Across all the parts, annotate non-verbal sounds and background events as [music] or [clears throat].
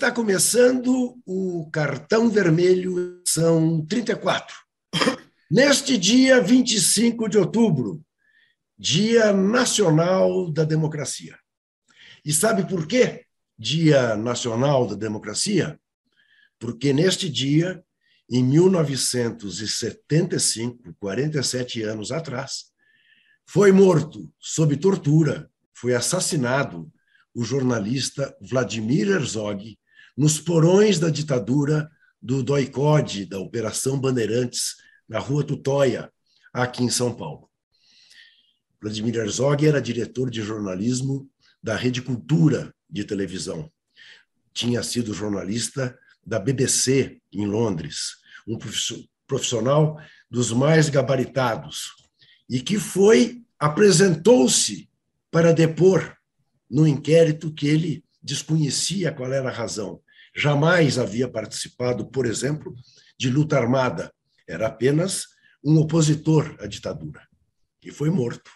Está começando o cartão vermelho, são 34. [coughs] Neste dia 25 de outubro, Dia Nacional da Democracia. E sabe por quê? Dia Nacional da Democracia? Porque neste dia, em 1975, 47 anos atrás, foi morto sob tortura, foi assassinado o jornalista Vladimir Herzog nos porões da ditadura do DOI-CODE, da Operação Bandeirantes, na Rua Tutóia, aqui em São Paulo. Vladimir Herzog era diretor de jornalismo da Rede Cultura de televisão. Tinha sido jornalista da BBC em Londres, um profissional dos mais gabaritados e que foi apresentou-se para depor no inquérito que ele desconhecia qual era a razão. Jamais havia participado, por exemplo, de luta armada. Era apenas um opositor à ditadura. E foi morto.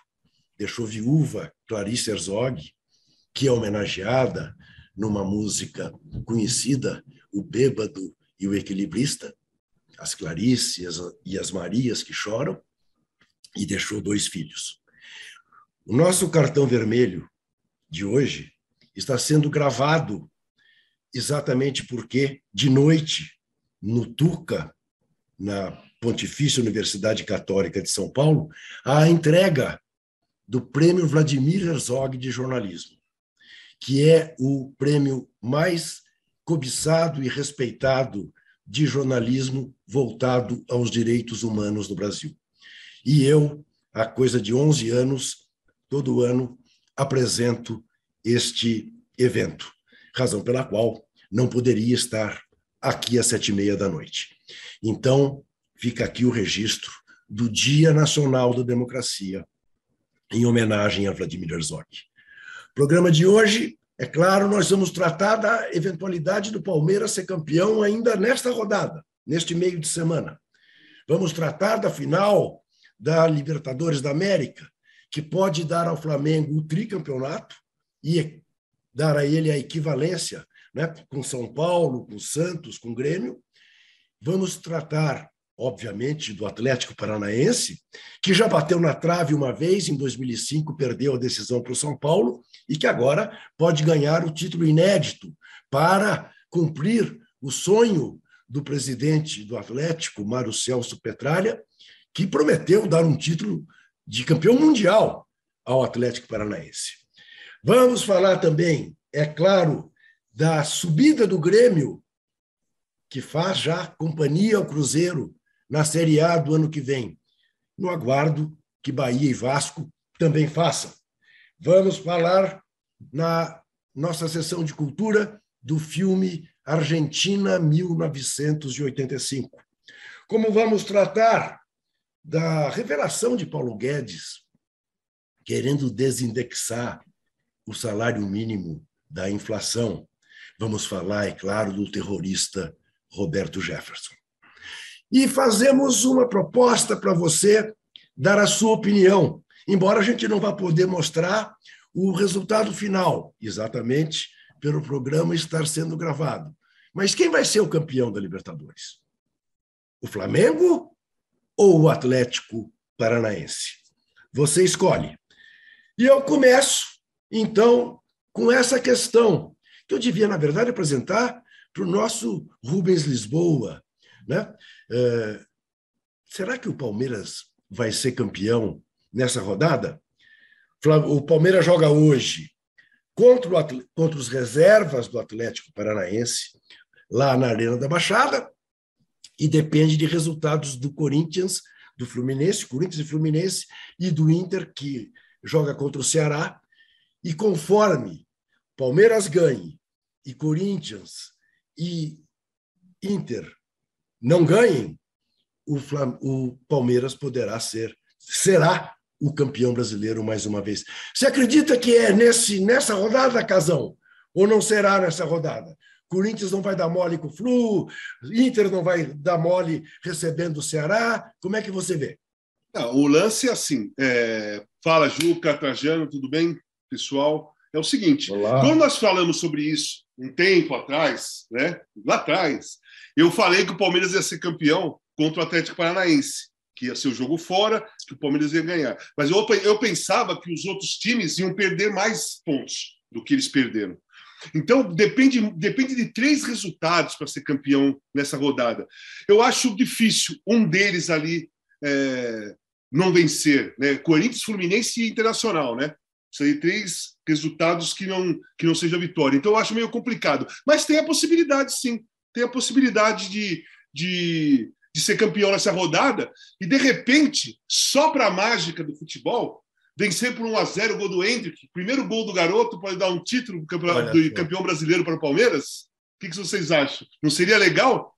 Deixou viúva Clarice Herzog, que é homenageada numa música conhecida, O Bêbado e o Equilibrista, as Clarice e as Marias que choram, e deixou dois filhos. O nosso cartão vermelho de hoje está sendo gravado exatamente porque, de noite, no Tuca, na Pontifícia Universidade Católica de São Paulo, a entrega do Prêmio Vladimir Herzog de Jornalismo, que é o prêmio mais cobiçado e respeitado de jornalismo voltado aos direitos humanos no Brasil. E eu, há coisa de 11 anos, todo ano, apresento este evento, razão pela qual não poderia estar aqui às sete e meia da noite. Então, fica aqui o registro do Dia Nacional da Democracia, em homenagem a Vladimir Herzog. Programa de hoje, é claro, nós vamos tratar da eventualidade do Palmeiras ser campeão ainda nesta rodada, neste meio de semana. Vamos tratar da final da Libertadores da América, que pode dar ao Flamengo o tricampeonato e dar a ele a equivalência né, com São Paulo, com Santos, com Grêmio. Vamos tratar, obviamente, do Atlético Paranaense, que já bateu na trave uma vez, em 2005, perdeu a decisão para o São Paulo, e que agora pode ganhar o título inédito para cumprir o sonho do presidente do Atlético, Mário Celso Petralha, que prometeu dar um título de campeão mundial ao Atlético Paranaense. Vamos falar também, é claro, da subida do Grêmio, que faz já companhia ao Cruzeiro na Série A do ano que vem. No aguardo que Bahia e Vasco também façam. Vamos falar na nossa sessão de cultura do filme Argentina 1985. Como vamos tratar da revelação de Paulo Guedes, querendo desindexar o salário mínimo da inflação. Vamos falar, é claro, do terrorista Roberto Jefferson. E fazemos uma proposta para você dar a sua opinião, embora a gente não vá poder mostrar o resultado final, exatamente pelo programa estar sendo gravado. Mas quem vai ser o campeão da Libertadores? O Flamengo ou o Atlético Paranaense? Você escolhe. E eu começo, então, com essa questão, que eu devia, na verdade, apresentar para o nosso Rubens Lisboa. Né? É, será que o Palmeiras vai ser campeão nessa rodada? O Palmeiras joga hoje contra, o, contra os reservas do Atlético Paranaense, lá na Arena da Baixada, e depende de resultados do Corinthians, do Fluminense, Corinthians e Fluminense, e do Inter, que joga contra o Ceará. E conforme Palmeiras ganhe e Corinthians e Inter não ganhem, o, Flam o Palmeiras poderá ser, será o campeão brasileiro mais uma vez. Você acredita que é nesse, nessa rodada, Casão? Ou não será nessa rodada? Corinthians não vai dar mole com o Flu, Inter não vai dar mole recebendo o Ceará. Como é que você vê? Não, o lance é assim. É... Fala, Juca, Trajano, tudo bem, pessoal? É o seguinte: Olá. quando nós falamos sobre isso um tempo atrás, né? Lá atrás, eu falei que o Palmeiras ia ser campeão contra o Atlético Paranaense, que ia ser o jogo fora, que o Palmeiras ia ganhar. Mas eu, eu pensava que os outros times iam perder mais pontos do que eles perderam. Então, depende, depende de três resultados para ser campeão nessa rodada. Eu acho difícil um deles ali é, não vencer. Né? Corinthians, Fluminense e Internacional, né? São três resultados que não, que não seja vitória. Então, eu acho meio complicado. Mas tem a possibilidade, sim. Tem a possibilidade de, de, de ser campeão nessa rodada. E, de repente, só para a mágica do futebol, vencer por 1 a 0 o gol do Hendrick, primeiro gol do garoto pode dar um título do campeão, do campeão brasileiro para o Palmeiras? O que, vocês acham? Não seria legal?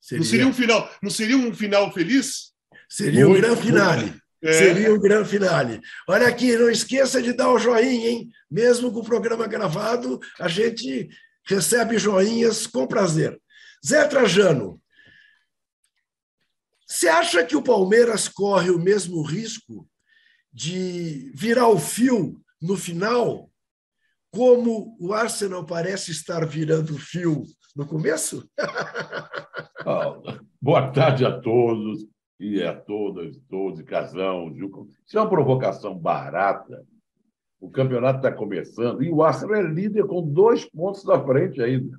Seria. Não seria um final, não seria um final feliz? Seria um grande finale. É. Seria um grande finale. Olha aqui, não esqueça de dar o joinha, hein? Mesmo com o programa gravado, a gente recebe joinhas com prazer. Zé Trajano, você acha que o Palmeiras corre o mesmo risco de virar o fio no final, como o Arsenal parece estar virando o fio no começo? [laughs] Boa tarde a todos e a todas, todos, Casão, Juca. Isso é uma provocação barata. O campeonato está começando e o Arsenal é líder com dois pontos da frente ainda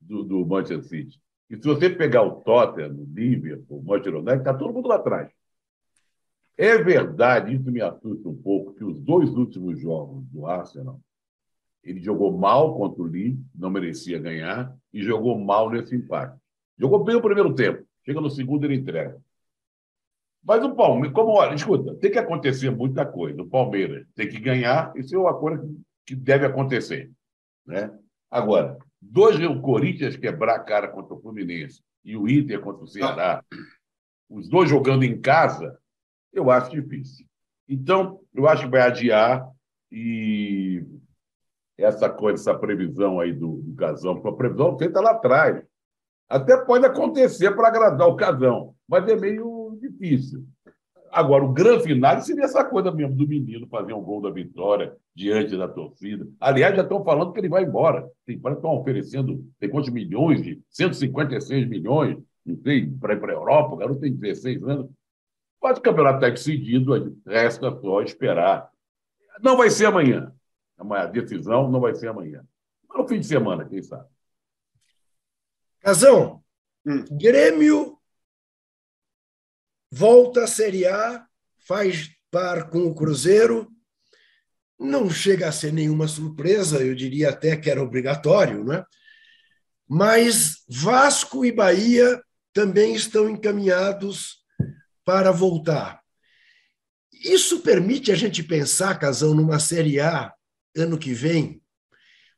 do, do Manchester City. E se você pegar o Tottenham, o Liverpool, o Manchester United, está todo mundo lá atrás. É verdade, isso me assusta um pouco, que os dois últimos jogos do Arsenal, ele jogou mal contra o Leeds, não merecia ganhar, e jogou mal nesse empate. Jogou bem o primeiro tempo, chega no segundo ele entrega. Mas o Palmeiras, como olha, escuta, tem que acontecer muita coisa. O Palmeiras tem que ganhar, isso é uma coisa que deve acontecer. Né? Agora, dois o Corinthians quebrar a cara contra o Fluminense e o Inter contra o Ceará, os dois jogando em casa, eu acho difícil. Então, eu acho que vai adiar e essa coisa, essa previsão aí do, do Casão, uma previsão feita lá atrás. Até pode acontecer para agradar o Casão, mas é meio difícil. Agora, o grande final seria essa coisa mesmo do menino fazer um gol da vitória diante da torcida. Aliás, já estão falando que ele vai embora. Tem, estão oferecendo tem quantos milhões de 156 milhões, não sei, para ir para a Europa. O garoto tem 16 anos. Mas o campeonato está decidido, resta só esperar. Não vai ser amanhã. A decisão não vai ser amanhã. Mas no fim de semana, quem sabe. Casão, hum. Grêmio volta à Série A, faz par com o Cruzeiro. Não chega a ser nenhuma surpresa, eu diria até que era obrigatório, né? Mas Vasco e Bahia também estão encaminhados para voltar. Isso permite a gente pensar, Casão, numa Série A ano que vem,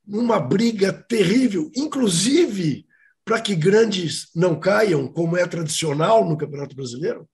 numa briga terrível, inclusive para que grandes não caiam, como é tradicional no Campeonato Brasileiro?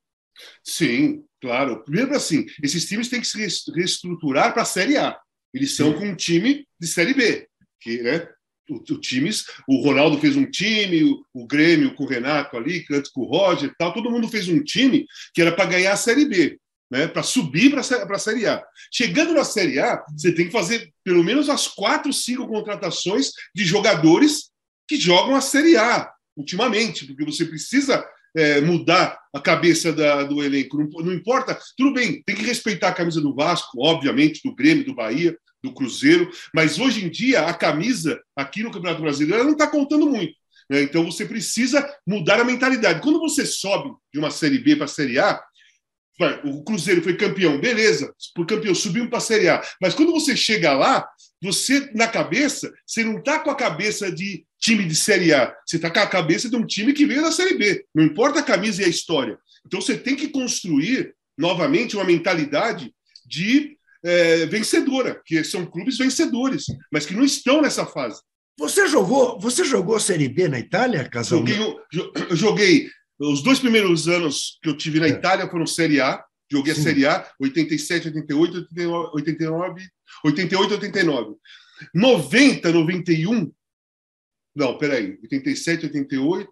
Sim, claro. Primeiro, assim, esses times têm que se reestruturar para a Série A. Eles são Sim. com um time de Série B, que, né, o, o, times, o Ronaldo fez um time, o, o Grêmio com o Renato ali, antes com o Roger e tal, todo mundo fez um time que era para ganhar a Série B, né, para subir para a Série A. Chegando na Série A, você tem que fazer pelo menos as quatro, cinco contratações de jogadores que jogam a Série A ultimamente, porque você precisa é, mudar a cabeça da, do elenco. Não, não, importa, tudo bem, tem que respeitar a camisa do Vasco, obviamente, do Grêmio, do Bahia, do Cruzeiro, mas hoje em dia a camisa aqui no Campeonato Brasileiro não está contando muito. Né? Então você precisa mudar a mentalidade. Quando você sobe de uma Série B para a Série A, o Cruzeiro foi campeão, beleza, por campeão, subiu para a Série A. Mas quando você chega lá, você, na cabeça, você não está com a cabeça de time de Série A, você está com a cabeça de um time que veio da Série B. Não importa a camisa e a história. Então você tem que construir novamente uma mentalidade de é, vencedora, que são clubes vencedores, mas que não estão nessa fase. Você jogou, você jogou Série B na Itália, Casal? Joguei, eu joguei os dois primeiros anos que eu tive na é. Itália foram Série A. Joguei Sim. a Série A, 87, 88, 89, 88, 89. 90, 91. Não, peraí. 87, 88,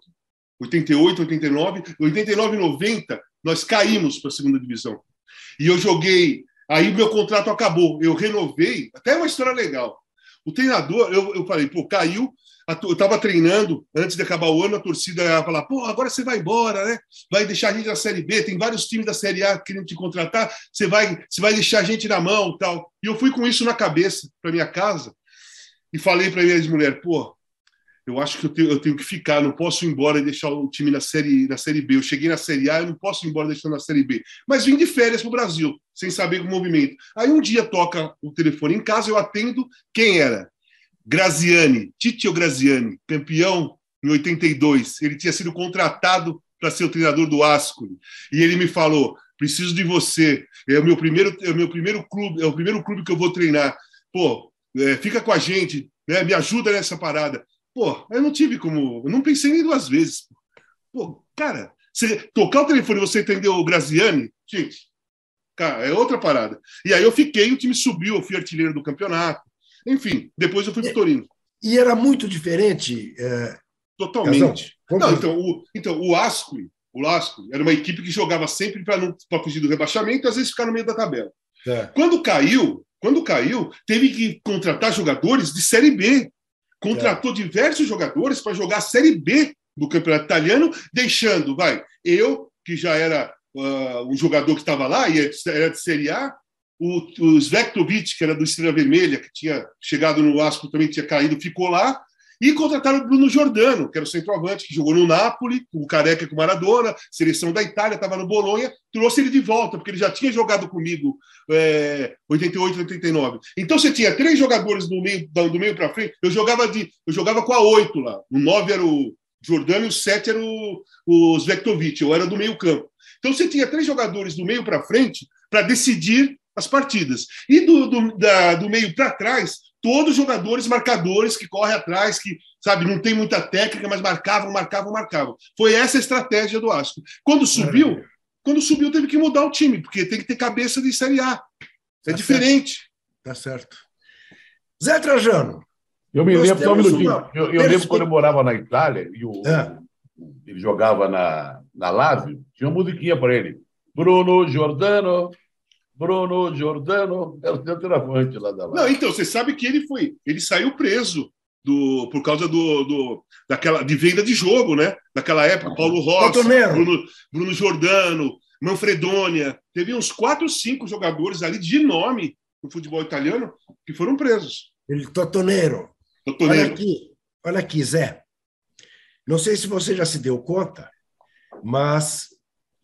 88, 89. 89, 90, nós caímos para a segunda divisão. E eu joguei Aí meu contrato acabou, eu renovei, até uma história legal. O treinador, eu, eu falei, pô, caiu, eu estava treinando antes de acabar o ano, a torcida ia falar: pô, agora você vai embora, né? Vai deixar a gente na Série B, tem vários times da Série A querendo te contratar, você vai, você vai deixar a gente na mão tal. E eu fui com isso na cabeça para minha casa e falei para minha ex-mulher: pô, eu acho que eu tenho, eu tenho, que ficar, não posso ir embora e deixar o time na série, na série B. Eu cheguei na Série A, eu não posso ir embora deixando na Série B. Mas vim de férias para o Brasil, sem saber o movimento. Aí um dia toca o telefone em casa, eu atendo. Quem era? Graziani, Titio Graziani, campeão em 82. Ele tinha sido contratado para ser o treinador do Ascoli. E ele me falou: preciso de você. É o meu primeiro, é o meu primeiro clube, é o primeiro clube que eu vou treinar. Pô, é, fica com a gente, né? Me ajuda nessa parada. Pô, eu não tive como. Eu não pensei nem duas vezes. Pô, cara, você tocar o telefone e você entendeu o Graziani, gente, cara, é outra parada. E aí eu fiquei, o time subiu, eu fui artilheiro do campeonato. Enfim, depois eu fui para o Torino. E era muito diferente. É... Totalmente. Não, então, o, então, o Ascoli, o Ascoli era uma equipe que jogava sempre para fugir do rebaixamento, às vezes ficar no meio da tabela. É. Quando caiu, quando caiu, teve que contratar jogadores de Série B contratou é. diversos jogadores para jogar a Série B do Campeonato Italiano, deixando, vai, eu, que já era uh, um jogador que estava lá, e era de Série A, o, o que era do Estrela Vermelha, que tinha chegado no Asco, também tinha caído, ficou lá, e contrataram o Bruno Giordano, que era o centroavante, que jogou no Napoli, o Careca com o Maradona, seleção da Itália, estava no Bolonha, trouxe ele de volta, porque ele já tinha jogado comigo é, 88, 89. Então você tinha três jogadores do meio, do meio para frente, eu jogava, de, eu jogava com a oito lá. O nove era o Giordano e o sete era o, o Zvektovic, eu era do meio campo. Então você tinha três jogadores do meio para frente para decidir as partidas. E do, do, da, do meio para trás, todos jogadores marcadores que correm atrás, que sabe não tem muita técnica, mas marcavam, marcavam, marcavam. Foi essa a estratégia do Asco. Quando subiu, quando subiu teve que mudar o time, porque tem que ter cabeça de Série A. É tá diferente. Certo. Tá certo. Zé Trajano. Eu me lembro, só um minutinho. Eu, eu lembro quando eu morava na Itália e o, é. ele jogava na, na Lazio, tinha uma musiquinha para ele. Bruno Giordano, Bruno Giordano é o centroavante lá da Não, então, você sabe que ele foi. Ele saiu preso do, por causa do, do, daquela, de venda de jogo, né? Naquela época, Paulo Rossi, Bruno, Bruno Giordano, Manfredonia. Teve uns quatro, cinco jogadores ali de nome no futebol italiano que foram presos. Ele Totonero. Totonero. Olha aqui, olha aqui, Zé. Não sei se você já se deu conta, mas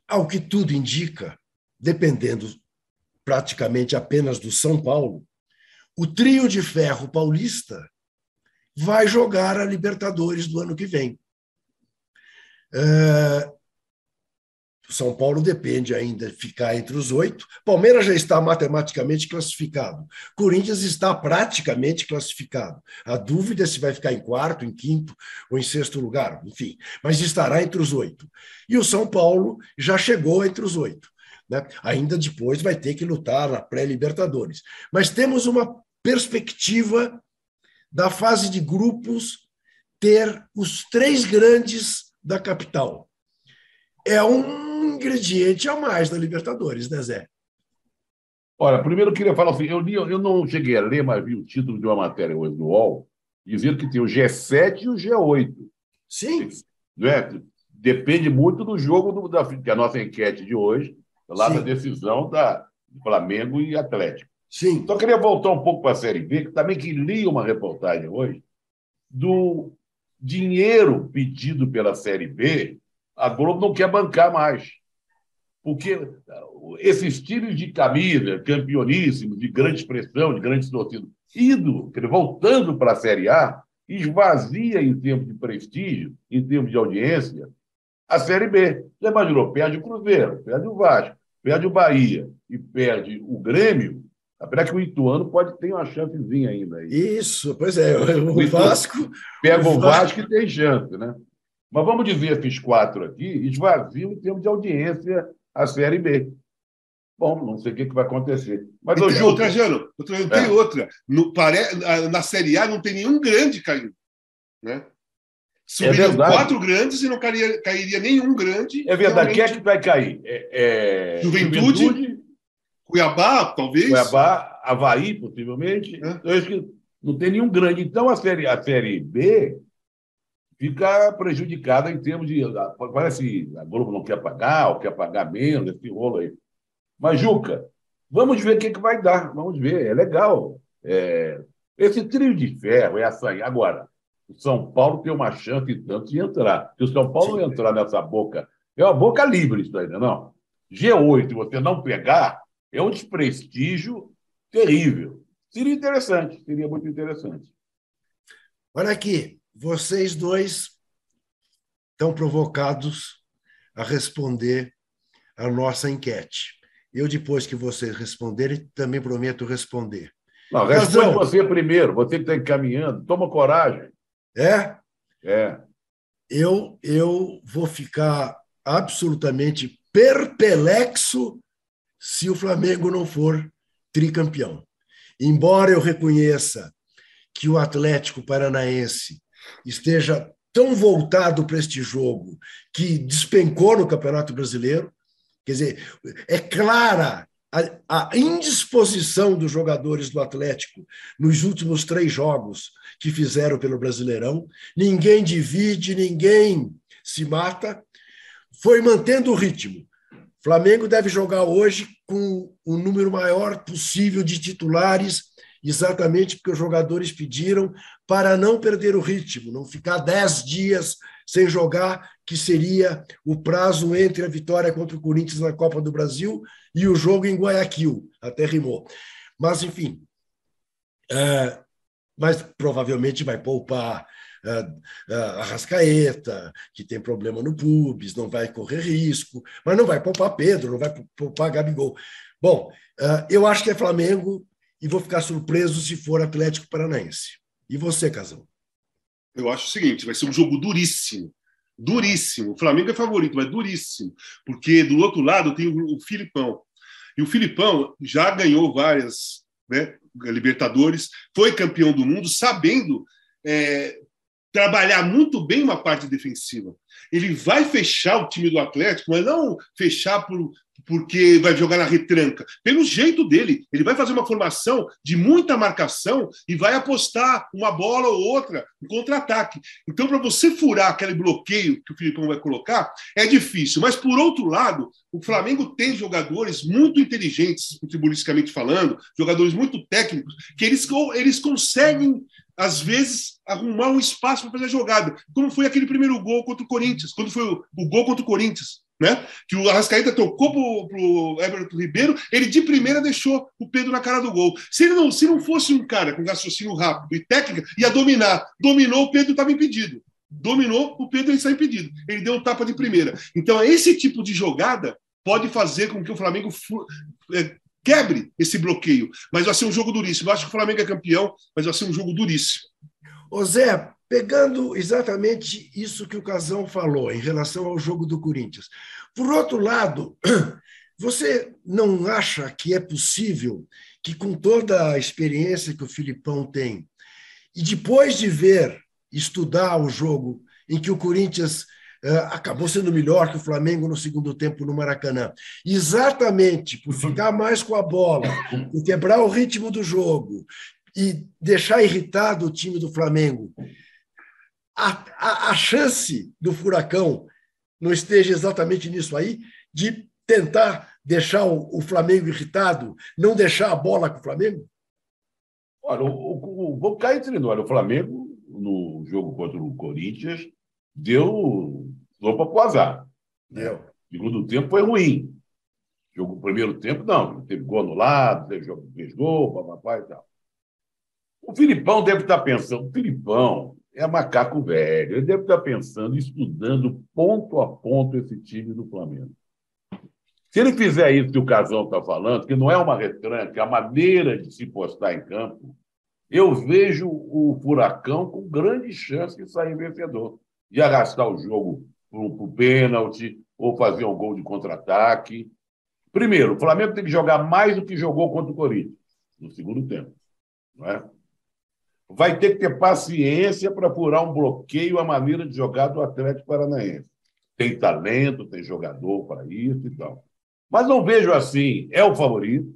ao que tudo indica, dependendo praticamente apenas do São Paulo, o trio de ferro paulista vai jogar a Libertadores do ano que vem. É, São Paulo depende ainda de ficar entre os oito. Palmeiras já está matematicamente classificado. Corinthians está praticamente classificado. A dúvida é se vai ficar em quarto, em quinto ou em sexto lugar, enfim, mas estará entre os oito. E o São Paulo já chegou entre os oito. Né? Ainda depois vai ter que lutar na pré-Libertadores. Mas temos uma perspectiva da fase de grupos ter os três grandes da capital. É um ingrediente a mais da Libertadores, né, Zé? Olha, primeiro eu queria falar assim: eu, li, eu não cheguei a ler, mas vi o título de uma matéria hoje no UOL, dizendo que tem o G7 e o G8. Sim. é? Depende muito do jogo do, da, que a nossa enquete de hoje lá Sim. da decisão da Flamengo e Atlético. Sim. Só queria voltar um pouco para a Série B, que também que li uma reportagem hoje do dinheiro pedido pela Série B, a Globo não quer bancar mais. Porque esses times de camisa, campeoníssimos, de grande expressão, de grande torcida, indo, voltando para a Série A, esvazia em termos de prestígio, em termos de audiência, a Série B. Você imaginou? Perde o Cruzeiro, perde o Vasco, perde o Bahia e perde o Grêmio. Apesar que o Ituano pode ter uma chancezinha ainda. Aí. Isso, pois é. O, o Vasco. Pega o, Vasco e tem chance, né? Mas vamos dizer esses quatro aqui, esvaziam em termos de audiência a Série B. Bom, não sei o que, que vai acontecer. Mas, ô, Ju, Trajano, tem é. outra. No, pare... Na Série A não tem nenhum grande caindo. Né? Subiriam é quatro grandes e não cairia, cairia nenhum grande. É verdade. Quem é que vai cair? É, é... Juventude, Juventude, Cuiabá, talvez. Cuiabá, Havaí, possivelmente. É. Então, acho que não tem nenhum grande. Então, a série, a série B fica prejudicada em termos de. Parece a Globo não quer pagar, ou quer pagar menos, esse rolo aí. Mas, Juca, vamos ver o que, que vai dar. Vamos ver, é legal. É... Esse trio de ferro, essa aí. Agora, o São Paulo tem uma chance e tanto de entrar. Se o São Paulo Sim. entrar nessa boca, é uma boca livre isso ainda, não. G8, você não pegar, é um desprestígio terrível. Seria interessante, seria muito interessante. Olha aqui, vocês dois estão provocados a responder a nossa enquete. Eu, depois que vocês responderem, também prometo responder. Não, responde você primeiro, você que está encaminhando. Toma coragem. É? É. Eu, eu vou ficar absolutamente perplexo se o Flamengo não for tricampeão. Embora eu reconheça que o Atlético Paranaense esteja tão voltado para este jogo que despencou no Campeonato Brasileiro, quer dizer, é clara a, a, indisposição dos jogadores do Atlético nos últimos três jogos que fizeram pelo Brasileirão. Ninguém divide, ninguém se mata. Foi mantendo o ritmo. Flamengo deve jogar hoje com o número maior possível de titulares, exatamente porque os jogadores pediram para não perder o ritmo, não ficar dez dias sem jogar, que seria o prazo entre a vitória contra o Corinthians na Copa do Brasil e o jogo em Guayaquil. Até rimou. Mas, enfim. É, mas provavelmente vai poupar a Arrascaeta, que tem problema no pubis, não vai correr risco, mas não vai poupar Pedro, não vai poupar Gabigol. Bom, eu acho que é Flamengo e vou ficar surpreso se for Atlético Paranaense. E você, Casão? Eu acho o seguinte: vai ser um jogo duríssimo. Duríssimo. O Flamengo é favorito, mas duríssimo. Porque do outro lado tem o Filipão. E o Filipão já ganhou várias né, Libertadores, foi campeão do mundo, sabendo é, trabalhar muito bem uma parte defensiva. Ele vai fechar o time do Atlético, mas não fechar por, porque vai jogar na retranca. Pelo jeito dele, ele vai fazer uma formação de muita marcação e vai apostar uma bola ou outra no contra-ataque. Então, para você furar aquele bloqueio que o Filipão vai colocar, é difícil. Mas, por outro lado, o Flamengo tem jogadores muito inteligentes, futebolisticamente falando, jogadores muito técnicos, que eles, eles conseguem às vezes, arrumar um espaço para fazer a jogada. Como foi aquele primeiro gol contra o Corinthians, quando foi o, o gol contra o Corinthians. Né? Que o Arrascaeta tocou para o Everton Ribeiro, ele de primeira deixou o Pedro na cara do gol. Se ele não, se não fosse um cara com raciocínio rápido e técnica, ia dominar. Dominou, o Pedro estava impedido. Dominou, o Pedro está impedido. Ele deu um tapa de primeira. Então, esse tipo de jogada pode fazer com que o Flamengo é, quebre esse bloqueio. Mas vai ser um jogo duríssimo. Eu acho que o Flamengo é campeão, mas vai ser um jogo duríssimo. Ô Zé, pegando exatamente isso que o Casão falou em relação ao jogo do Corinthians. Por outro lado, [clears throat] você não acha que é possível que, com toda a experiência que o Filipão tem, e depois de ver, estudar o jogo em que o Corinthians é, acabou sendo melhor que o Flamengo no segundo tempo no Maracanã. Exatamente por ficar mais com a bola, por quebrar o ritmo do jogo e deixar irritado o time do Flamengo. A, a, a chance do Furacão não esteja exatamente nisso aí, de tentar deixar o, o Flamengo irritado, não deixar a bola com o Flamengo? Olha, o, o, vou cair entre nós. O Flamengo, no jogo contra o Corinthians, deu sopa para o azar. Né? O segundo tempo foi ruim. Jogo primeiro tempo, não. Teve gol anulado, teve jogo, fez gol, papapá e tal. O Filipão deve estar pensando, o Filipão é macaco velho, ele deve estar pensando, estudando ponto a ponto esse time do Flamengo. Se ele fizer isso que o Casão está falando, que não é uma retranca, é a maneira de se postar em campo, eu vejo o Furacão com grande chance de sair vencedor de arrastar o jogo para o pênalti ou fazer um gol de contra-ataque. Primeiro, o Flamengo tem que jogar mais do que jogou contra o Corinthians no segundo tempo. Não é? Vai ter que ter paciência para furar um bloqueio à maneira de jogar do Atlético Paranaense. Tem talento, tem jogador para isso e tal. Mas não vejo assim, é o favorito,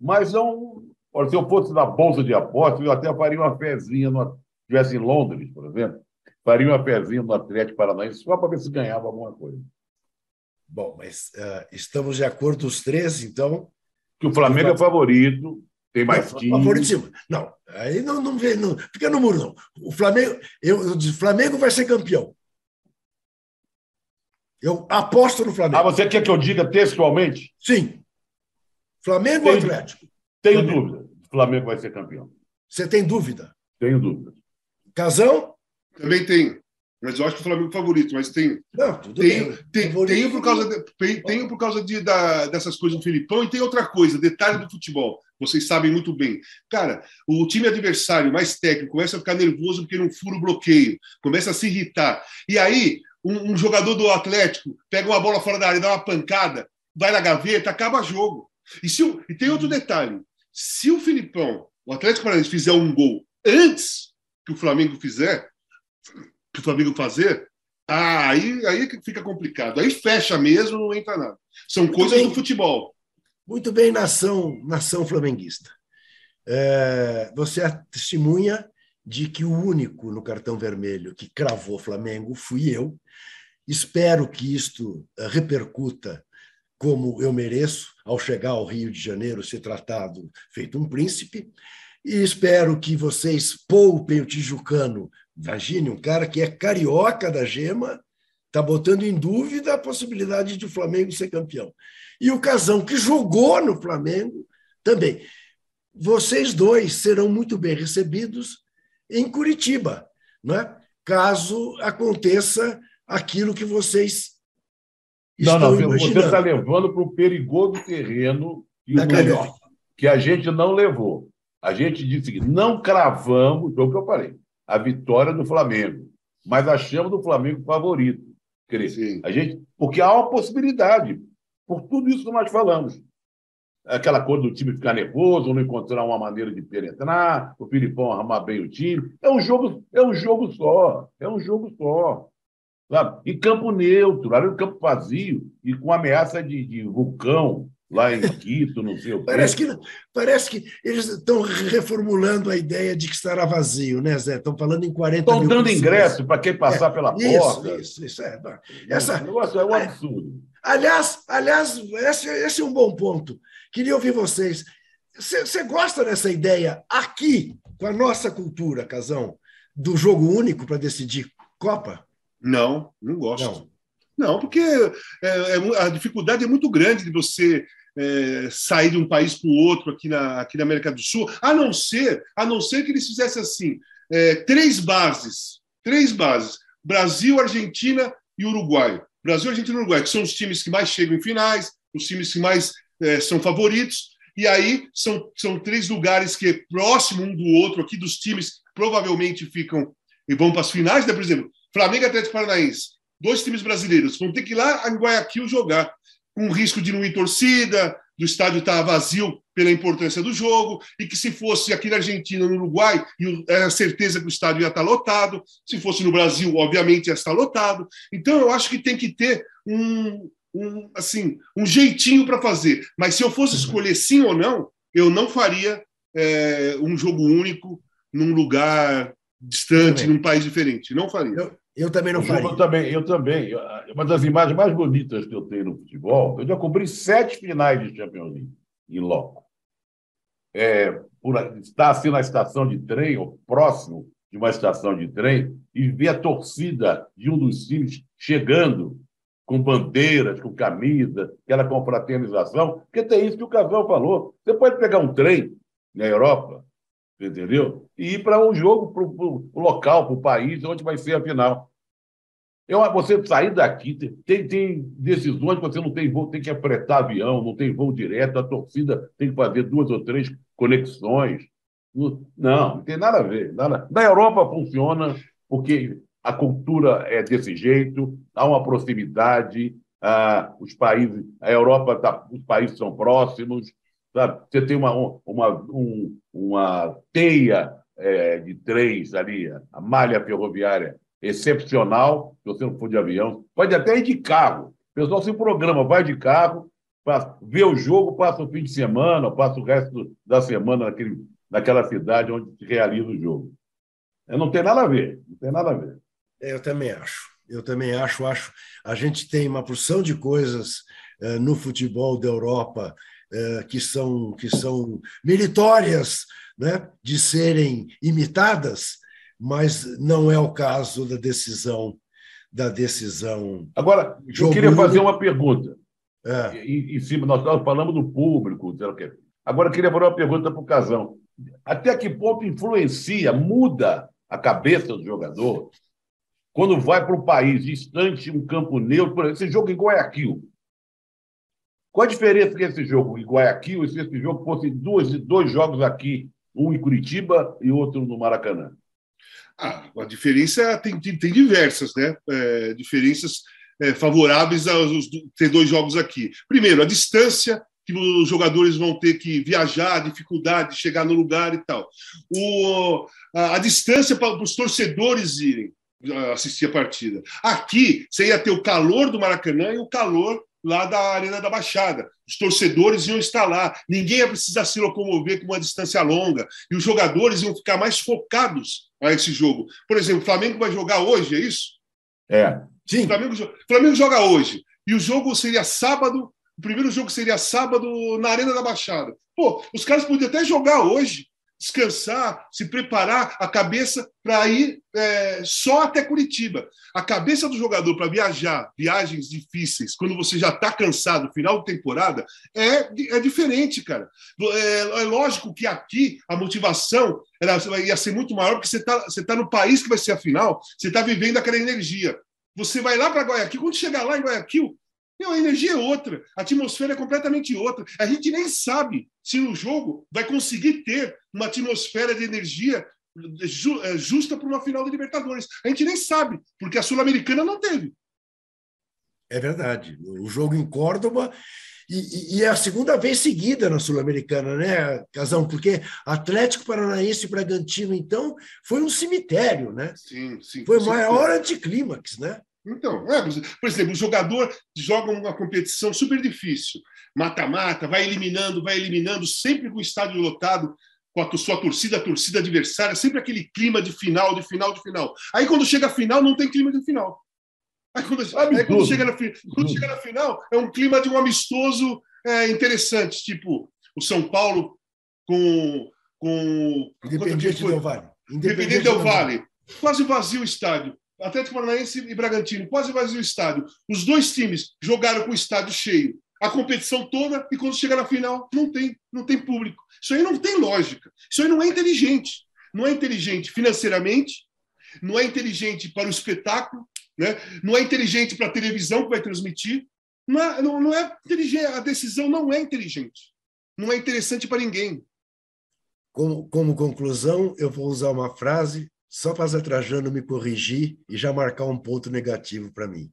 mas não. Se eu fosse na bolsa de apostas, eu até faria uma fezinha, se estivesse em Londres, por exemplo, faria uma pezinha no Atlético Paranaense só para ver se ganhava alguma coisa. Bom, mas uh, estamos de acordo os três, então. Que o Flamengo é favorito, tem mais não, time. Favoritíssimo. Não, aí não, não, vê, não fica no muro, não. O Flamengo, eu, o Flamengo vai ser campeão. Eu aposto no Flamengo. Ah, você quer que eu diga textualmente? Sim. Flamengo ou Atlético? Tenho Flamengo. dúvida. O Flamengo vai ser campeão. Você tem dúvida? Tenho dúvida. Casão? Também tenho. Mas eu acho que o Flamengo é favorito, mas tem. Não, tudo tenho, bem. Tem, tenho por causa, de, tenho por causa de, da, dessas coisas do Filipão e tem outra coisa, detalhe do futebol. Vocês sabem muito bem. Cara, o time adversário mais técnico começa a ficar nervoso porque não fura o bloqueio, começa a se irritar. E aí, um, um jogador do Atlético pega uma bola fora da área, dá uma pancada, vai na gaveta, acaba jogo. E, se o, e tem outro detalhe: se o Filipão, o Atlético Paranaense, fizer um gol antes que o Flamengo fizer, que o Flamengo fazer, ah, aí, aí fica complicado. Aí fecha mesmo, não entra nada. São coisas do futebol. Muito bem, nação, nação flamenguista. É, você é testemunha de que o único no cartão vermelho que cravou Flamengo fui eu. Espero que isto eh, repercuta como eu mereço ao chegar ao Rio de Janeiro ser tratado feito um príncipe. E espero que vocês poupem o tijucano. Imagine, um cara que é carioca da gema, está botando em dúvida a possibilidade de o Flamengo ser campeão. E o Casão, que jogou no Flamengo, também. Vocês dois serão muito bem recebidos em Curitiba, é? caso aconteça aquilo que vocês não, não, você está levando para o perigoso terreno que, o, que a gente não levou. A gente disse que não cravamos, foi o que eu falei, a vitória do Flamengo, mas achamos o Flamengo favorito. A gente, porque há uma possibilidade, por tudo isso que nós falamos. Aquela coisa do time ficar nervoso, não encontrar uma maneira de penetrar, o Filipão arrumar bem o time. É um jogo, é um jogo só, é um jogo só. Sabe? E campo neutro, ali no campo vazio, e com ameaça de, de vulcão lá em Quito, não sei o quê. Parece que, parece que eles estão reformulando a ideia de que estará vazio, né, Zé? Estão falando em 40 estão mil. Estão dando ingresso para quem passar é, pela isso, porta. Isso, isso. É, Essa, o negócio é um absurdo. Aliás, aliás esse, esse é um bom ponto. Queria ouvir vocês. Você gosta dessa ideia aqui, com a nossa cultura, Casão, do jogo único para decidir Copa? Não, não gosto. Não, não porque é, é, a dificuldade é muito grande de você é, sair de um país para o outro aqui na, aqui na América do Sul, a não ser, a não ser que eles fizessem assim, é, três bases, três bases, Brasil, Argentina e Uruguai. Brasil, Argentina e Uruguai, que são os times que mais chegam em finais, os times que mais é, são favoritos, e aí são, são três lugares que é próximo um do outro aqui, dos times que provavelmente ficam e vão para as finais, né? por exemplo, Flamengo Atlético Paranaense, dois times brasileiros, vão ter que ir lá em Guayaquil jogar, com risco de não ir torcida, do estádio estar vazio pela importância do jogo, e que se fosse aqui na Argentina, no Uruguai, era certeza que o estádio ia estar lotado, se fosse no Brasil, obviamente ia estar lotado. Então, eu acho que tem que ter um, um assim, um jeitinho para fazer. Mas se eu fosse escolher sim ou não, eu não faria é, um jogo único num lugar distante, num país diferente. Não faria. Eu, eu também não faria. Eu também, eu também. Uma das imagens mais bonitas que eu tenho no futebol, eu já cobri sete finais de Champions League em loco. É, por estar assim na estação de trem, ou próximo de uma estação de trem, e ver a torcida de um dos times chegando com bandeiras, com camisa, aquela confraternização, porque tem isso que o Casal falou. Você pode pegar um trem na Europa, entendeu? E ir para um jogo, para o local, para o país, onde vai ser a final. Eu, você sair daqui, tem, tem decisões que você não tem voo, tem que apretar avião, não tem voo direto, a torcida tem que fazer duas ou três conexões. Não, não tem nada a ver. Nada. Na Europa funciona porque a cultura é desse jeito, há uma proximidade, ah, os países, a Europa, tá, os países são próximos? Você tem uma, uma, um, uma teia é, de trens ali, a malha ferroviária excepcional, se você não for de avião, pode até ir de carro. O pessoal se programa, vai de carro, vê o jogo, passa o fim de semana, passa o resto da semana naquele, naquela cidade onde se realiza o jogo. Não tem nada a ver, não tem nada a ver. Eu também acho. Eu também acho, acho. A gente tem uma porção de coisas uh, no futebol da Europa que são que são meritórias, né, de serem imitadas, mas não é o caso da decisão da decisão. Agora, eu queria fazer uma pergunta. É. Em, em, cima, nós falamos do público, agora eu queria fazer uma pergunta para o Casão. Até que ponto influencia, muda a cabeça do jogador quando vai para um país distante, um campo neutro, por exemplo, esse jogo em Guayaquil. Qual a diferença que esse jogo em Guayaquil e se esse jogo fosse dois, dois jogos aqui, um em Curitiba e outro no Maracanã? Ah, a diferença tem, tem, tem diversas, né? É, diferenças é, favoráveis a ter dois jogos aqui. Primeiro, a distância que os jogadores vão ter que viajar, dificuldade de chegar no lugar e tal. O, a, a distância para os torcedores irem assistir a partida. Aqui, você ia ter o calor do Maracanã e o calor lá da Arena da Baixada. Os torcedores iam estar lá, ninguém ia precisar se locomover com uma distância longa, e os jogadores iam ficar mais focados a esse jogo. Por exemplo, o Flamengo vai jogar hoje, é isso? É. Sim. O Flamengo, o Flamengo joga hoje. E o jogo seria sábado, o primeiro jogo seria sábado na Arena da Baixada. Pô, os caras podiam até jogar hoje descansar, se preparar a cabeça para ir é, só até Curitiba. A cabeça do jogador para viajar, viagens difíceis, quando você já está cansado, final de temporada, é, é diferente, cara. É, é, lógico que aqui a motivação era, ia ser muito maior, porque você está você tá no país que vai ser a final, você está vivendo aquela energia. Você vai lá para Guayaquil, quando chegar lá em Guayaquil, meu, a energia é outra, a atmosfera é completamente outra. A gente nem sabe se no jogo vai conseguir ter uma atmosfera de energia é, justa para uma final de Libertadores. A gente nem sabe, porque a Sul-Americana não teve. É verdade. O jogo em Córdoba e, e, é a segunda vez seguida na Sul-Americana, né, Casão? Porque Atlético Paranaense e Bragantino, então, foi um cemitério, né? Sim, sim. Foi o maior anticlímax, né? Então, é, por exemplo, o jogador joga uma competição super difícil, mata-mata, vai eliminando, vai eliminando, sempre com o estádio lotado, com a sua torcida, a torcida adversária, sempre aquele clima de final, de final, de final. Aí quando chega a final, não tem clima de final. Aí quando, aí, quando, chega, na, quando chega na final, é um clima de um amistoso é, interessante, tipo o São Paulo com. com Independente do Vale. Independente do Vale. Quase vazio o estádio. Atlético Paranaense e Bragantino, quase vazio o estádio. Os dois times jogaram com o estádio cheio a competição toda e quando chega na final não tem, não tem público. Isso aí não tem lógica. Isso aí não é inteligente. Não é inteligente financeiramente, não é inteligente para o espetáculo, né? não é inteligente para a televisão que vai transmitir. Não é, não, não é inteligente. A decisão não é inteligente. Não é interessante para ninguém. Como, como conclusão, eu vou usar uma frase só para Zé Trajano me corrigir e já marcar um ponto negativo para mim.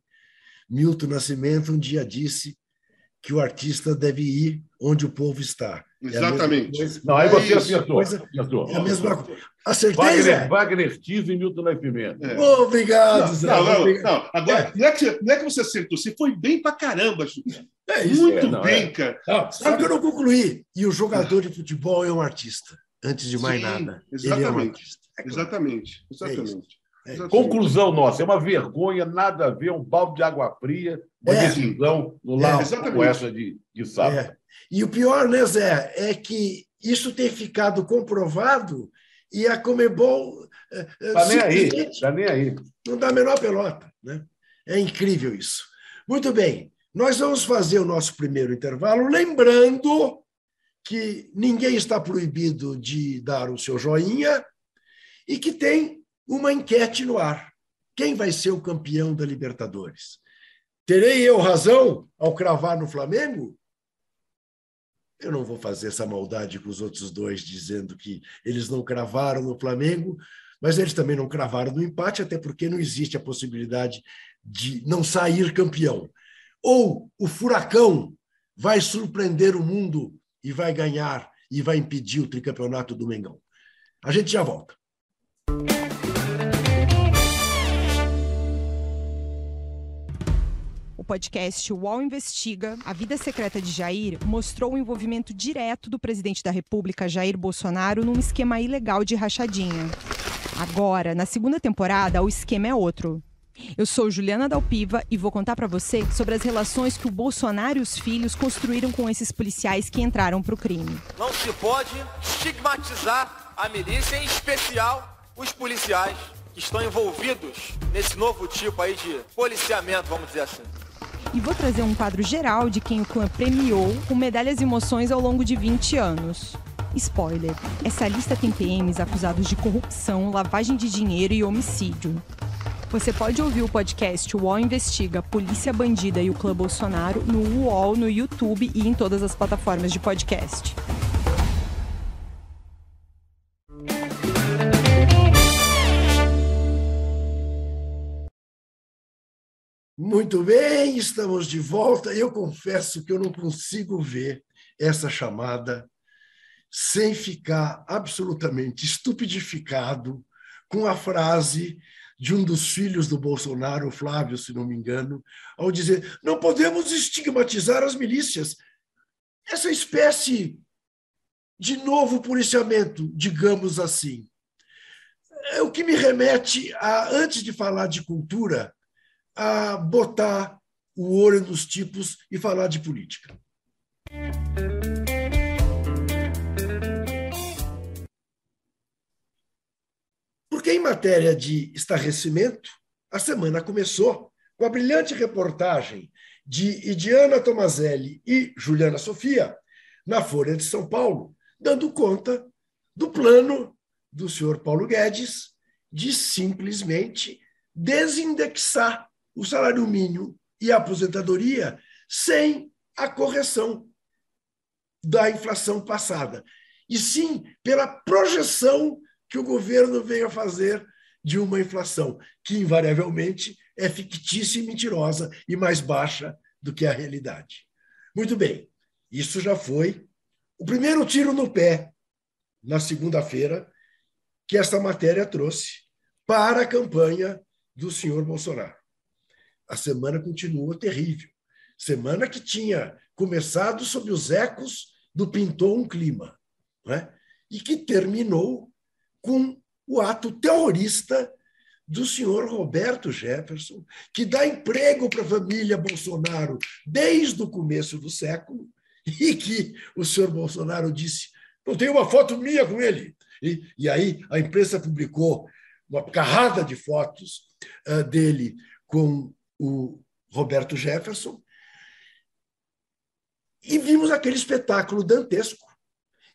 Milton Nascimento um dia disse que o artista deve ir onde o povo está. Exatamente. É não, aí você é acertou. Coisa, É a mesma coisa. Acertei, Wagner, Zé? Wagner Tiso e Milton Nascimento. É. Obrigado, não, Zé. Não, não, não. Agora, é. Não, é que, não é que você acertou, você foi bem pra caramba, Júlio. É isso. Muito é, não, bem, é. cara. Não, sabe que eu não concluí. E o jogador de futebol é um artista, antes de mais Sim, nada. Exatamente. Ele é um artista. Exatamente, exatamente. É exatamente. Conclusão nossa, é uma vergonha, nada a ver, um balde de água fria, uma é. decisão no lar é, com essa de, de sábado. É. E o pior, né, Zé, é que isso tem ficado comprovado e a Comebol. Está nem aí, está nem aí. Não dá a menor pelota. Né? É incrível isso. Muito bem, nós vamos fazer o nosso primeiro intervalo, lembrando que ninguém está proibido de dar o seu joinha e que tem uma enquete no ar. Quem vai ser o campeão da Libertadores? Terei eu razão ao cravar no Flamengo? Eu não vou fazer essa maldade com os outros dois, dizendo que eles não cravaram no Flamengo, mas eles também não cravaram no empate, até porque não existe a possibilidade de não sair campeão. Ou o furacão vai surpreender o mundo e vai ganhar e vai impedir o tricampeonato do Mengão. A gente já volta. O podcast UOL Investiga, A Vida Secreta de Jair, mostrou o envolvimento direto do presidente da República, Jair Bolsonaro, num esquema ilegal de rachadinha. Agora, na segunda temporada, o esquema é outro. Eu sou Juliana Dalpiva e vou contar para você sobre as relações que o Bolsonaro e os filhos construíram com esses policiais que entraram pro crime. Não se pode estigmatizar a milícia, em especial os policiais que estão envolvidos nesse novo tipo aí de policiamento, vamos dizer assim. E vou trazer um quadro geral de quem o clã premiou com medalhas e emoções ao longo de 20 anos. Spoiler: essa lista tem PMs acusados de corrupção, lavagem de dinheiro e homicídio. Você pode ouvir o podcast UOL Investiga, Polícia Bandida e o Clã Bolsonaro no UOL, no YouTube e em todas as plataformas de podcast. Muito bem, estamos de volta. Eu confesso que eu não consigo ver essa chamada sem ficar absolutamente estupidificado com a frase de um dos filhos do Bolsonaro, Flávio, se não me engano, ao dizer: não podemos estigmatizar as milícias. Essa espécie de novo policiamento, digamos assim. É o que me remete a, antes de falar de cultura, a botar o olho nos tipos e falar de política. Porque, em matéria de estarrecimento, a semana começou com a brilhante reportagem de Idiana Tomazelli e Juliana Sofia, na Folha de São Paulo, dando conta do plano do senhor Paulo Guedes de simplesmente desindexar o salário mínimo e a aposentadoria sem a correção da inflação passada, e sim pela projeção que o governo veio a fazer de uma inflação que, invariavelmente, é fictícia e mentirosa e mais baixa do que a realidade. Muito bem, isso já foi o primeiro tiro no pé, na segunda-feira, que esta matéria trouxe para a campanha do senhor Bolsonaro. A semana continua terrível. Semana que tinha começado sob os ecos do Pintou um Clima, né? e que terminou com o ato terrorista do senhor Roberto Jefferson, que dá emprego para a família Bolsonaro desde o começo do século, e que o senhor Bolsonaro disse: não tem uma foto minha com ele. E, e aí a imprensa publicou uma carrada de fotos uh, dele com o Roberto Jefferson, e vimos aquele espetáculo dantesco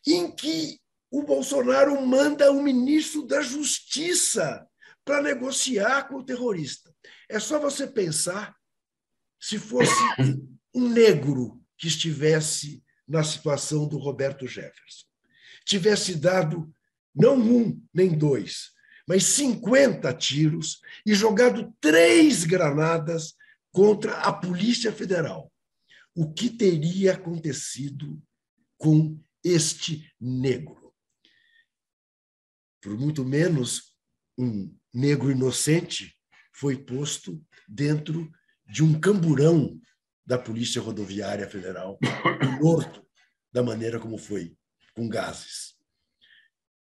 em que o Bolsonaro manda o ministro da Justiça para negociar com o terrorista. É só você pensar se fosse um negro que estivesse na situação do Roberto Jefferson, tivesse dado não um nem dois, mas 50 tiros e jogado três granadas contra a Polícia Federal. O que teria acontecido com este negro? por muito menos um negro inocente foi posto dentro de um camburão da Polícia Rodoviária Federal, [coughs] morto da maneira como foi, com gases.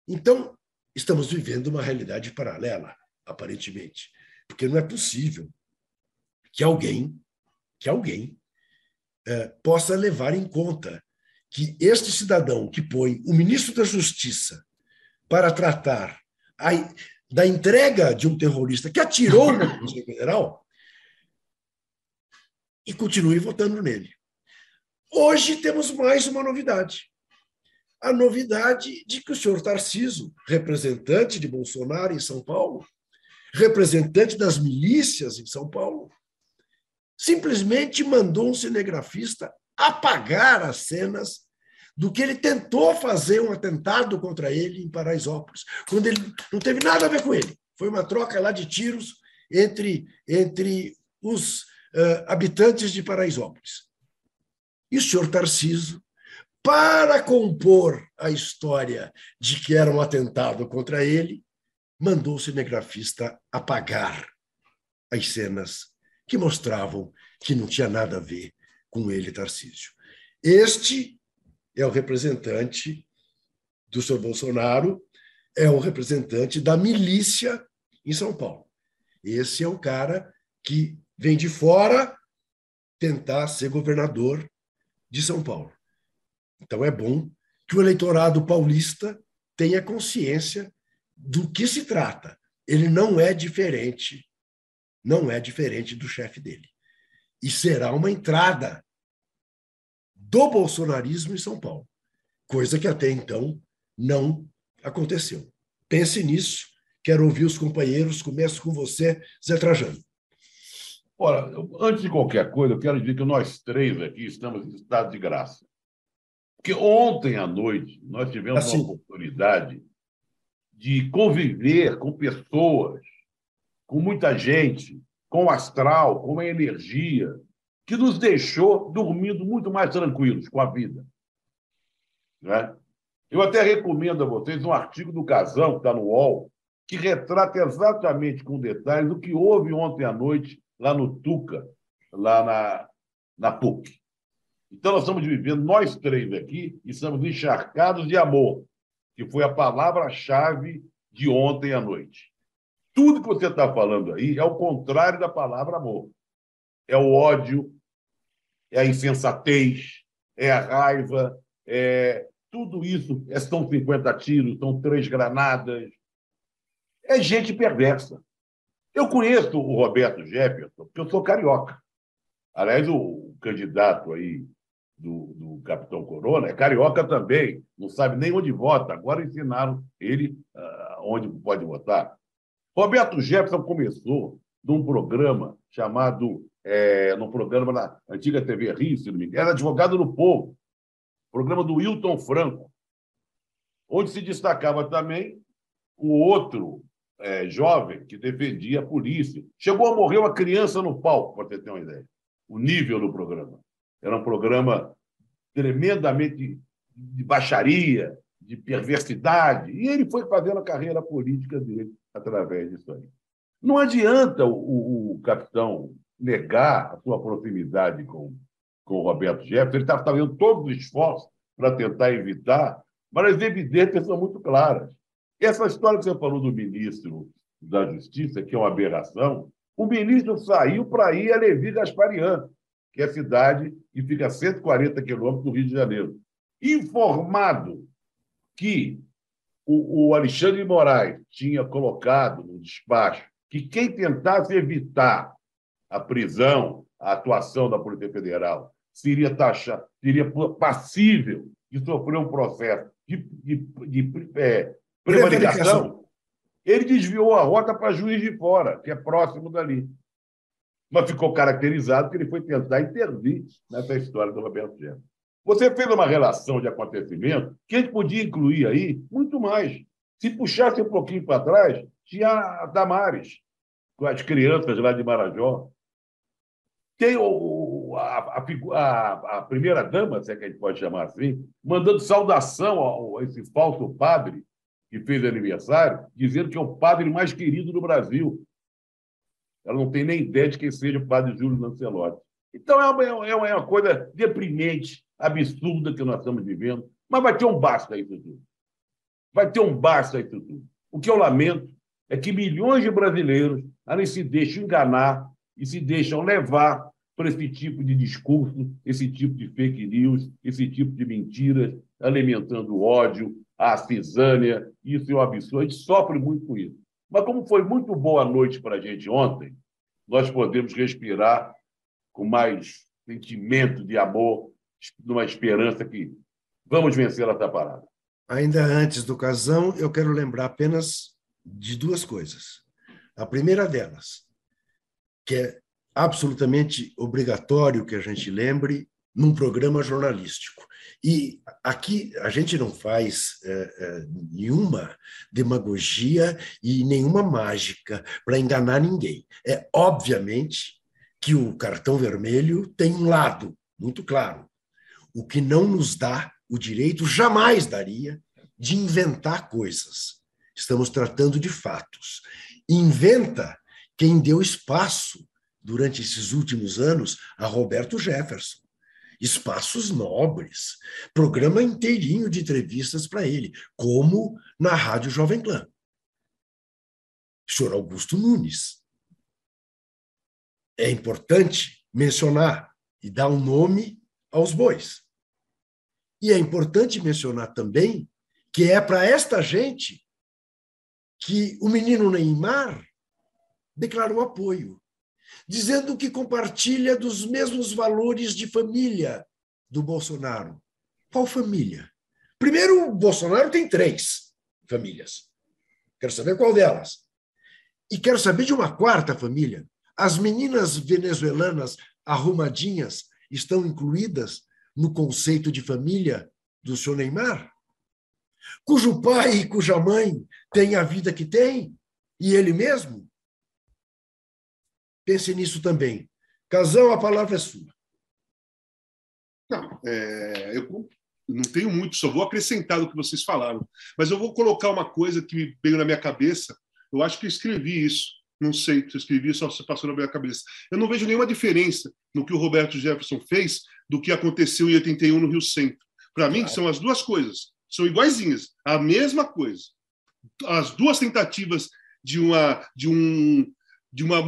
Então, estamos vivendo uma realidade paralela, aparentemente, porque não é possível que alguém, que alguém eh, possa levar em conta que este cidadão que põe o ministro da Justiça para tratar a, da entrega de um terrorista que atirou no Conselho Federal e continue votando nele. Hoje temos mais uma novidade. A novidade de que o senhor Tarciso, representante de Bolsonaro em São Paulo, representante das milícias em São Paulo, simplesmente mandou um cinegrafista apagar as cenas do que ele tentou fazer um atentado contra ele em Paraisópolis, quando ele não teve nada a ver com ele. Foi uma troca lá de tiros entre, entre os uh, habitantes de Paraisópolis. E o senhor Tarciso, para compor a história de que era um atentado contra ele, mandou o cinegrafista apagar as cenas que mostravam que não tinha nada a ver com ele, Tarcísio. Este é o representante do senhor Bolsonaro é o representante da milícia em São Paulo. Esse é o cara que vem de fora tentar ser governador de São Paulo. Então é bom que o eleitorado paulista tenha consciência do que se trata. Ele não é diferente, não é diferente do chefe dele. E será uma entrada do bolsonarismo em São Paulo, coisa que até então não aconteceu. Pense nisso. Quero ouvir os companheiros. Começo com você, Zé Trajano. Ora, antes de qualquer coisa, eu quero dizer que nós três aqui estamos em estado de graça. Porque ontem à noite nós tivemos assim. uma oportunidade de conviver com pessoas, com muita gente, com astral, com energia, que nos deixou dormindo muito mais tranquilos com a vida. Né? Eu até recomendo a vocês um artigo do Casão, que está no UOL, que retrata exatamente com detalhes o que houve ontem à noite lá no Tuca, lá na, na PUC. Então, nós estamos vivendo, nós três aqui, e estamos encharcados de amor, que foi a palavra-chave de ontem à noite. Tudo que você está falando aí é o contrário da palavra amor. É o ódio, é a insensatez, é a raiva, é tudo isso. É, são 50 tiros, são três granadas. É gente perversa. Eu conheço o Roberto Jefferson, porque eu sou carioca. Aliás, o candidato aí do, do Capitão Corona é carioca também, não sabe nem onde vota. Agora ensinaram ele uh, onde pode votar. Roberto Jefferson começou num programa chamado, é, num programa na antiga TV Rio, se não me engano, era advogado do povo, programa do Wilton Franco, onde se destacava também o outro é, jovem que defendia a polícia. Chegou a morrer uma criança no palco, para você ter uma ideia. O nível do programa. Era um programa tremendamente de baixaria, de perversidade. E ele foi fazendo a carreira política dele através disso aí. Não adianta o, o capitão negar a sua proximidade com, com o Roberto Jefferson, ele está fazendo todos os esforços para tentar evitar, mas as evidências são muito claras. Essa história que você falou do ministro da Justiça, que é uma aberração, o ministro saiu para ir a Levi Gasparian, que é a cidade que fica a 140 quilômetros do Rio de Janeiro. Informado que o, o Alexandre de Moraes tinha colocado no despacho que quem tentasse evitar a prisão, a atuação da Polícia Federal, seria taxa, seria passível de sofrer um processo de, de, de é, prevaricação, ele desviou a rota para Juiz de Fora, que é próximo dali. Mas ficou caracterizado que ele foi tentar intervir nessa história do Roberto Jefferson. Você fez uma relação de acontecimento que a gente podia incluir aí muito mais. Se puxasse um pouquinho para trás, tinha a Damares, com as crianças lá de Marajó. Tem o, a, a, a primeira-dama, se é que a gente pode chamar assim, mandando saudação a esse falso padre que fez aniversário, dizendo que é o padre mais querido do Brasil. Ela não tem nem ideia de quem seja o padre Júlio Lancelotti. Então, é uma, é uma coisa deprimente, absurda que nós estamos vivendo, mas vai ter um basta isso tudo. Vai ter um basta isso tudo. O que eu lamento é que milhões de brasileiros ainda se deixam enganar e se deixam levar por esse tipo de discurso, esse tipo de fake news, esse tipo de mentiras, alimentando ódio, a cisânia, isso é um absurdo. A gente sofre muito com isso. Mas como foi muito boa noite para a gente ontem, nós podemos respirar com mais sentimento de amor, numa esperança que vamos vencer essa parada. Ainda antes do casão, eu quero lembrar apenas de duas coisas. A primeira delas, que é absolutamente obrigatório que a gente lembre num programa jornalístico. E aqui a gente não faz é, é, nenhuma demagogia e nenhuma mágica para enganar ninguém. É obviamente que o cartão vermelho tem um lado muito claro, o que não nos dá o direito, jamais daria, de inventar coisas. Estamos tratando de fatos. Inventa quem deu espaço durante esses últimos anos a Roberto Jefferson espaços nobres, programa inteirinho de entrevistas para ele, como na Rádio Jovem Clã. Senhor Augusto Nunes. É importante mencionar e dar um nome aos bois. E é importante mencionar também que é para esta gente que o menino Neymar declarou apoio, dizendo que compartilha dos mesmos valores de família do Bolsonaro. Qual família? Primeiro, o Bolsonaro tem três famílias. Quero saber qual delas. E quero saber de uma quarta família. As meninas venezuelanas arrumadinhas estão incluídas no conceito de família do senhor Neymar? Cujo pai e cuja mãe têm a vida que tem? E ele mesmo? Pense nisso também. Casão, a palavra é sua. Não, é, eu não tenho muito, só vou acrescentar o que vocês falaram. Mas eu vou colocar uma coisa que veio na minha cabeça. Eu acho que eu escrevi isso. Não sei se eu escrevi, só se passou na minha cabeça. Eu não vejo nenhuma diferença no que o Roberto Jefferson fez do que aconteceu em 81 no Rio Centro. Para mim, são as duas coisas. São iguaizinhas. A mesma coisa. As duas tentativas de uma, de um, de uma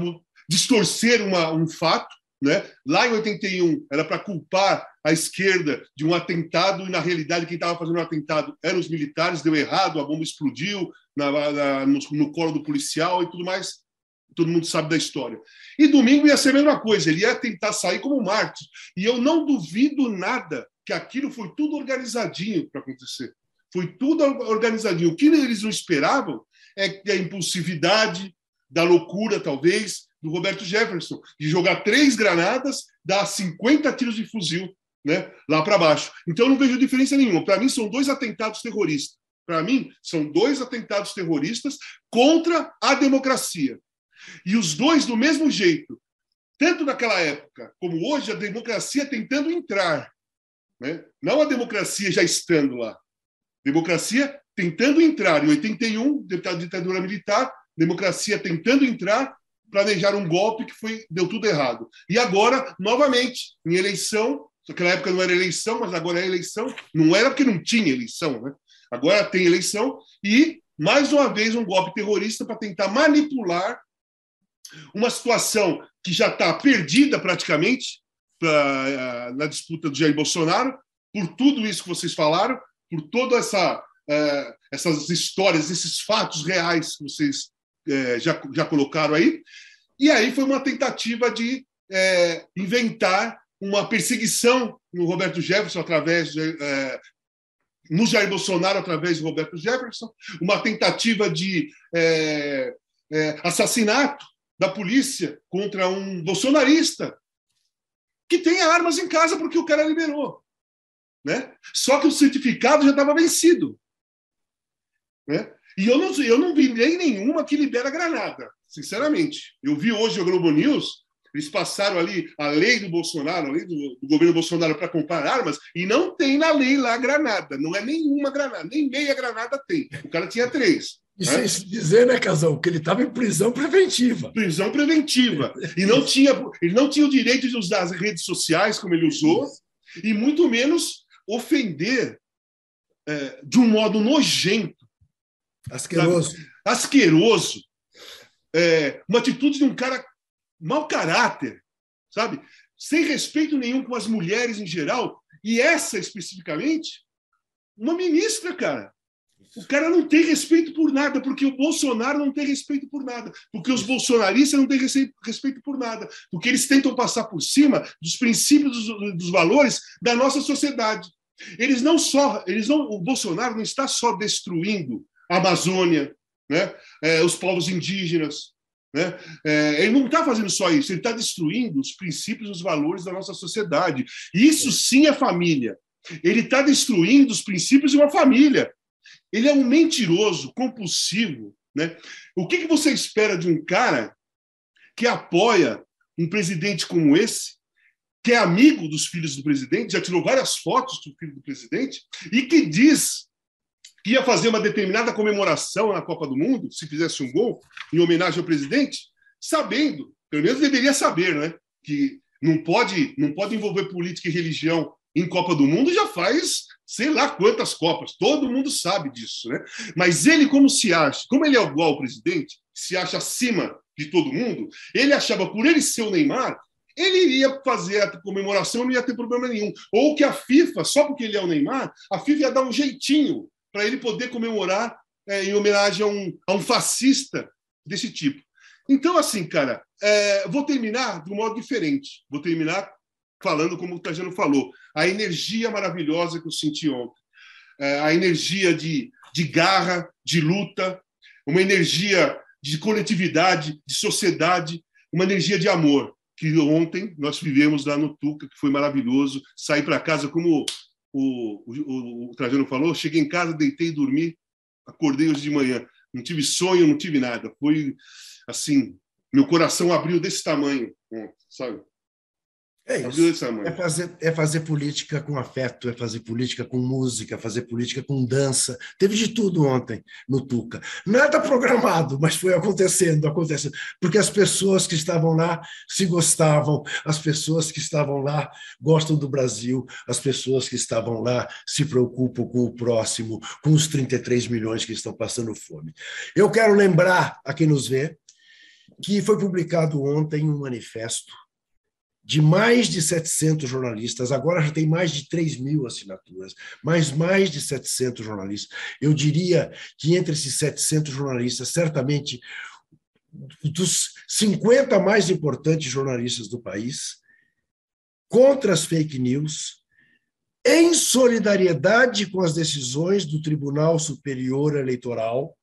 distorcer uma, um fato. Né? Lá em 81 era para culpar a esquerda de um atentado e na realidade quem estava fazendo o atentado eram os militares, deu errado, a bomba explodiu na, na, no, no colo do policial e tudo mais. Todo mundo sabe da história. E domingo ia ser a mesma coisa, ele ia tentar sair como Marte. E eu não duvido nada que aquilo foi tudo organizadinho para acontecer. Foi tudo organizadinho. O que eles não esperavam é que a impulsividade, da loucura, talvez, do Roberto Jefferson, de jogar três granadas, dar 50 tiros de fuzil né, lá para baixo. Então, eu não vejo diferença nenhuma. Para mim, são dois atentados terroristas. Para mim, são dois atentados terroristas contra a democracia. E os dois, do mesmo jeito, tanto naquela época como hoje, a democracia tentando entrar. Né? Não a democracia já estando lá. Democracia tentando entrar. Em 81, ditadura militar, democracia tentando entrar planejaram um golpe que foi deu tudo errado. E agora, novamente, em eleição, naquela época não era eleição, mas agora é eleição, não era porque não tinha eleição, né? Agora tem eleição e mais uma vez um golpe terrorista para tentar manipular uma situação que já está perdida praticamente pra, eh, na disputa do Jair Bolsonaro, por tudo isso que vocês falaram, por toda essa uh, essas histórias, esses fatos reais que vocês é, já, já colocaram aí. E aí foi uma tentativa de é, inventar uma perseguição no Roberto Jefferson através de, é, no Jair Bolsonaro através de Roberto Jefferson, uma tentativa de é, é, assassinato da polícia contra um bolsonarista que tem armas em casa porque o cara liberou, né? Só que o certificado já estava vencido, né? E eu não, eu não vi nem nenhuma que libera granada, sinceramente. Eu vi hoje o Globo News, eles passaram ali a lei do Bolsonaro, a lei do, do governo Bolsonaro para comprar armas, e não tem na lei lá granada. Não é nenhuma granada, nem meia granada tem. O cara tinha três. E né? sem dizer, né, Casão, que ele estava em prisão preventiva. Prisão preventiva. E não tinha, ele não tinha o direito de usar as redes sociais como ele usou, e muito menos ofender é, de um modo nojento Asqueroso. Sabe? Asqueroso. É, uma atitude de um cara mau caráter, sabe? Sem respeito nenhum com as mulheres em geral. E essa especificamente, uma ministra, cara. O cara não tem respeito por nada, porque o Bolsonaro não tem respeito por nada, porque os bolsonaristas não têm respeito por nada, porque eles tentam passar por cima dos princípios, dos, dos valores da nossa sociedade. Eles não só, eles não, o Bolsonaro não está só destruindo a Amazônia, né? É, os povos indígenas. Né? É, ele não está fazendo só isso, ele está destruindo os princípios e os valores da nossa sociedade. Isso sim é família. Ele está destruindo os princípios de uma família. Ele é um mentiroso, compulsivo. Né? O que, que você espera de um cara que apoia um presidente como esse, que é amigo dos filhos do presidente, já tirou várias fotos do filho do presidente, e que diz ia fazer uma determinada comemoração na Copa do Mundo, se fizesse um gol, em homenagem ao presidente, sabendo, pelo menos deveria saber, né, que não pode, não pode envolver política e religião em Copa do Mundo já faz sei lá quantas Copas. Todo mundo sabe disso, né? Mas ele, como se acha, como ele é igual ao presidente, se acha acima de todo mundo, ele achava, por ele ser o Neymar, ele iria fazer a comemoração, não ia ter problema nenhum. Ou que a FIFA, só porque ele é o Neymar, a FIFA ia dar um jeitinho para ele poder comemorar é, em homenagem a um, a um fascista desse tipo. Então, assim, cara, é, vou terminar de um modo diferente. Vou terminar falando como o Tajano falou, a energia maravilhosa que eu senti ontem, é, a energia de, de garra, de luta, uma energia de coletividade, de sociedade, uma energia de amor que ontem nós vivemos lá no Tuca, que foi maravilhoso. Saí para casa, como o, o, o, Trajano falou, cheguei em casa, deitei e dormi, acordei hoje de manhã. Não tive sonho, não tive nada. Foi assim, meu coração abriu desse tamanho ontem, sabe? É isso. É fazer, é fazer política com afeto, é fazer política com música, fazer política com dança. Teve de tudo ontem no Tuca. Nada programado, mas foi acontecendo, acontecendo. Porque as pessoas que estavam lá se gostavam, as pessoas que estavam lá gostam do Brasil, as pessoas que estavam lá se preocupam com o próximo, com os 33 milhões que estão passando fome. Eu quero lembrar a quem nos vê que foi publicado ontem um manifesto de mais de 700 jornalistas, agora já tem mais de 3 mil assinaturas, mas mais de 700 jornalistas. Eu diria que entre esses 700 jornalistas, certamente dos 50 mais importantes jornalistas do país, contra as fake news, em solidariedade com as decisões do Tribunal Superior Eleitoral,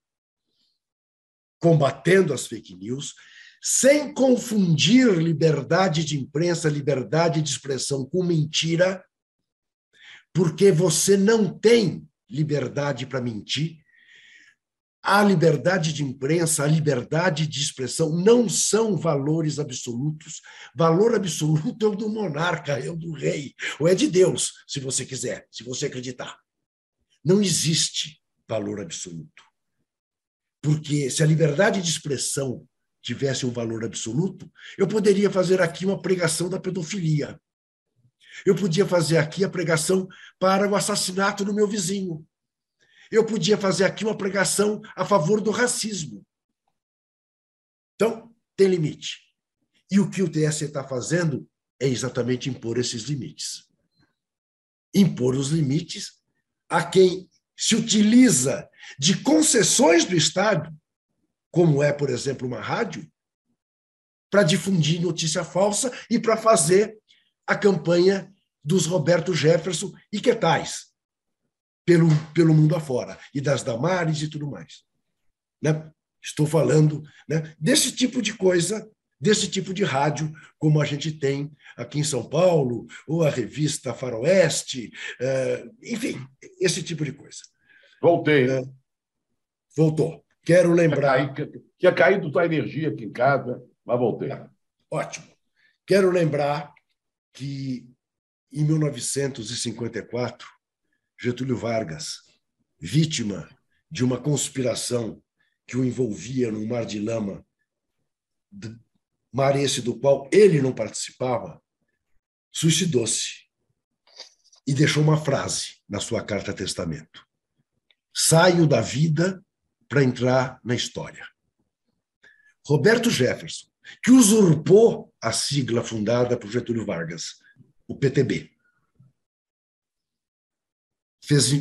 combatendo as fake news, sem confundir liberdade de imprensa, liberdade de expressão com mentira, porque você não tem liberdade para mentir. A liberdade de imprensa, a liberdade de expressão não são valores absolutos. Valor absoluto é o do monarca, é o do rei, ou é de Deus, se você quiser, se você acreditar. Não existe valor absoluto. Porque se a liberdade de expressão tivesse um valor absoluto, eu poderia fazer aqui uma pregação da pedofilia. Eu podia fazer aqui a pregação para o assassinato do meu vizinho. Eu podia fazer aqui uma pregação a favor do racismo. Então, tem limite. E o que o TSE está fazendo é exatamente impor esses limites. Impor os limites a quem se utiliza de concessões do Estado como é, por exemplo, uma rádio, para difundir notícia falsa e para fazer a campanha dos Roberto Jefferson e que tais pelo, pelo mundo afora, e das Damares e tudo mais. Né? Estou falando né, desse tipo de coisa, desse tipo de rádio, como a gente tem aqui em São Paulo, ou a revista Faroeste, uh, enfim, esse tipo de coisa. Voltei. Uh, voltou. Quero lembrar. Tinha caído tua energia aqui em casa, mas voltei. É, ótimo. Quero lembrar que em 1954, Getúlio Vargas, vítima de uma conspiração que o envolvia num mar de lama, mar esse do qual ele não participava, suicidou-se e deixou uma frase na sua carta testamento: Saio da vida para entrar na história. Roberto Jefferson, que usurpou a sigla fundada por Getúlio Vargas, o PTB, fez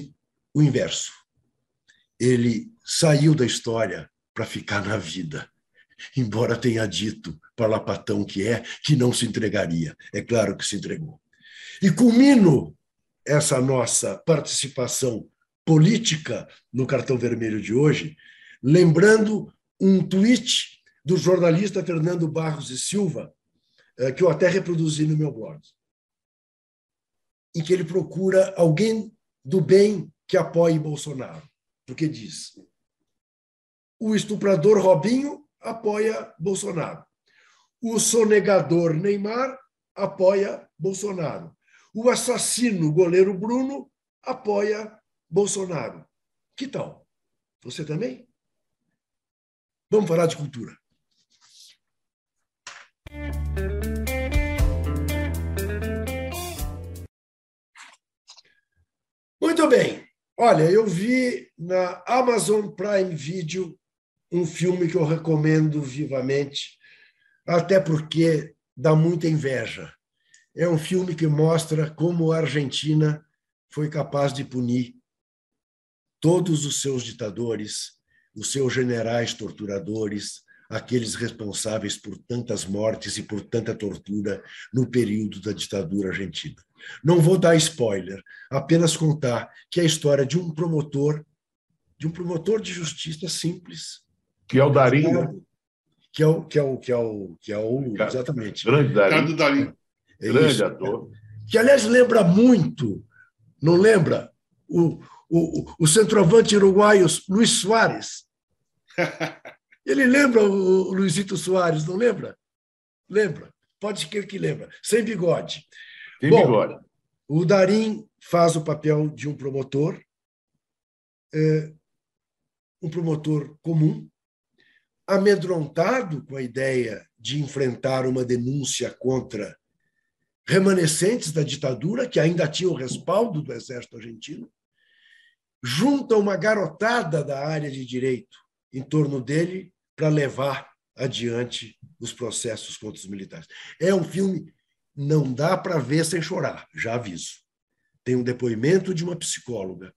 o inverso. Ele saiu da história para ficar na vida, embora tenha dito, parlapatão que é, que não se entregaria. É claro que se entregou. E culmino essa nossa participação política no cartão vermelho de hoje, lembrando um tweet do jornalista Fernando Barros e Silva, eh, que eu até reproduzi no meu blog, em que ele procura alguém do bem que apoie Bolsonaro, porque diz: o estuprador Robinho apoia Bolsonaro, o sonegador Neymar apoia Bolsonaro, o assassino goleiro Bruno apoia Bolsonaro, que tal? Você também? Vamos falar de cultura. Muito bem. Olha, eu vi na Amazon Prime Video um filme que eu recomendo vivamente, até porque dá muita inveja. É um filme que mostra como a Argentina foi capaz de punir todos os seus ditadores, os seus generais torturadores, aqueles responsáveis por tantas mortes e por tanta tortura no período da ditadura argentina. Não vou dar spoiler, apenas contar que é a história de um promotor, de um promotor de justiça simples, que é o Darim, que é o que é o que é o que é o exatamente. Grande Darim. Darim. É Grande ator. Que aliás lembra muito, não lembra o o, o centroavante uruguaio Luiz Soares. [laughs] Ele lembra o Luizito Soares, não lembra? Lembra. Pode ser que lembra. Sem bigode. Tem Bom, bigode. O Darim faz o papel de um promotor, é, um promotor comum, amedrontado com a ideia de enfrentar uma denúncia contra remanescentes da ditadura, que ainda tinham o respaldo do exército argentino, junta uma garotada da área de direito em torno dele para levar adiante os processos contra os militares. É um filme não dá para ver sem chorar, já aviso. Tem um depoimento de uma psicóloga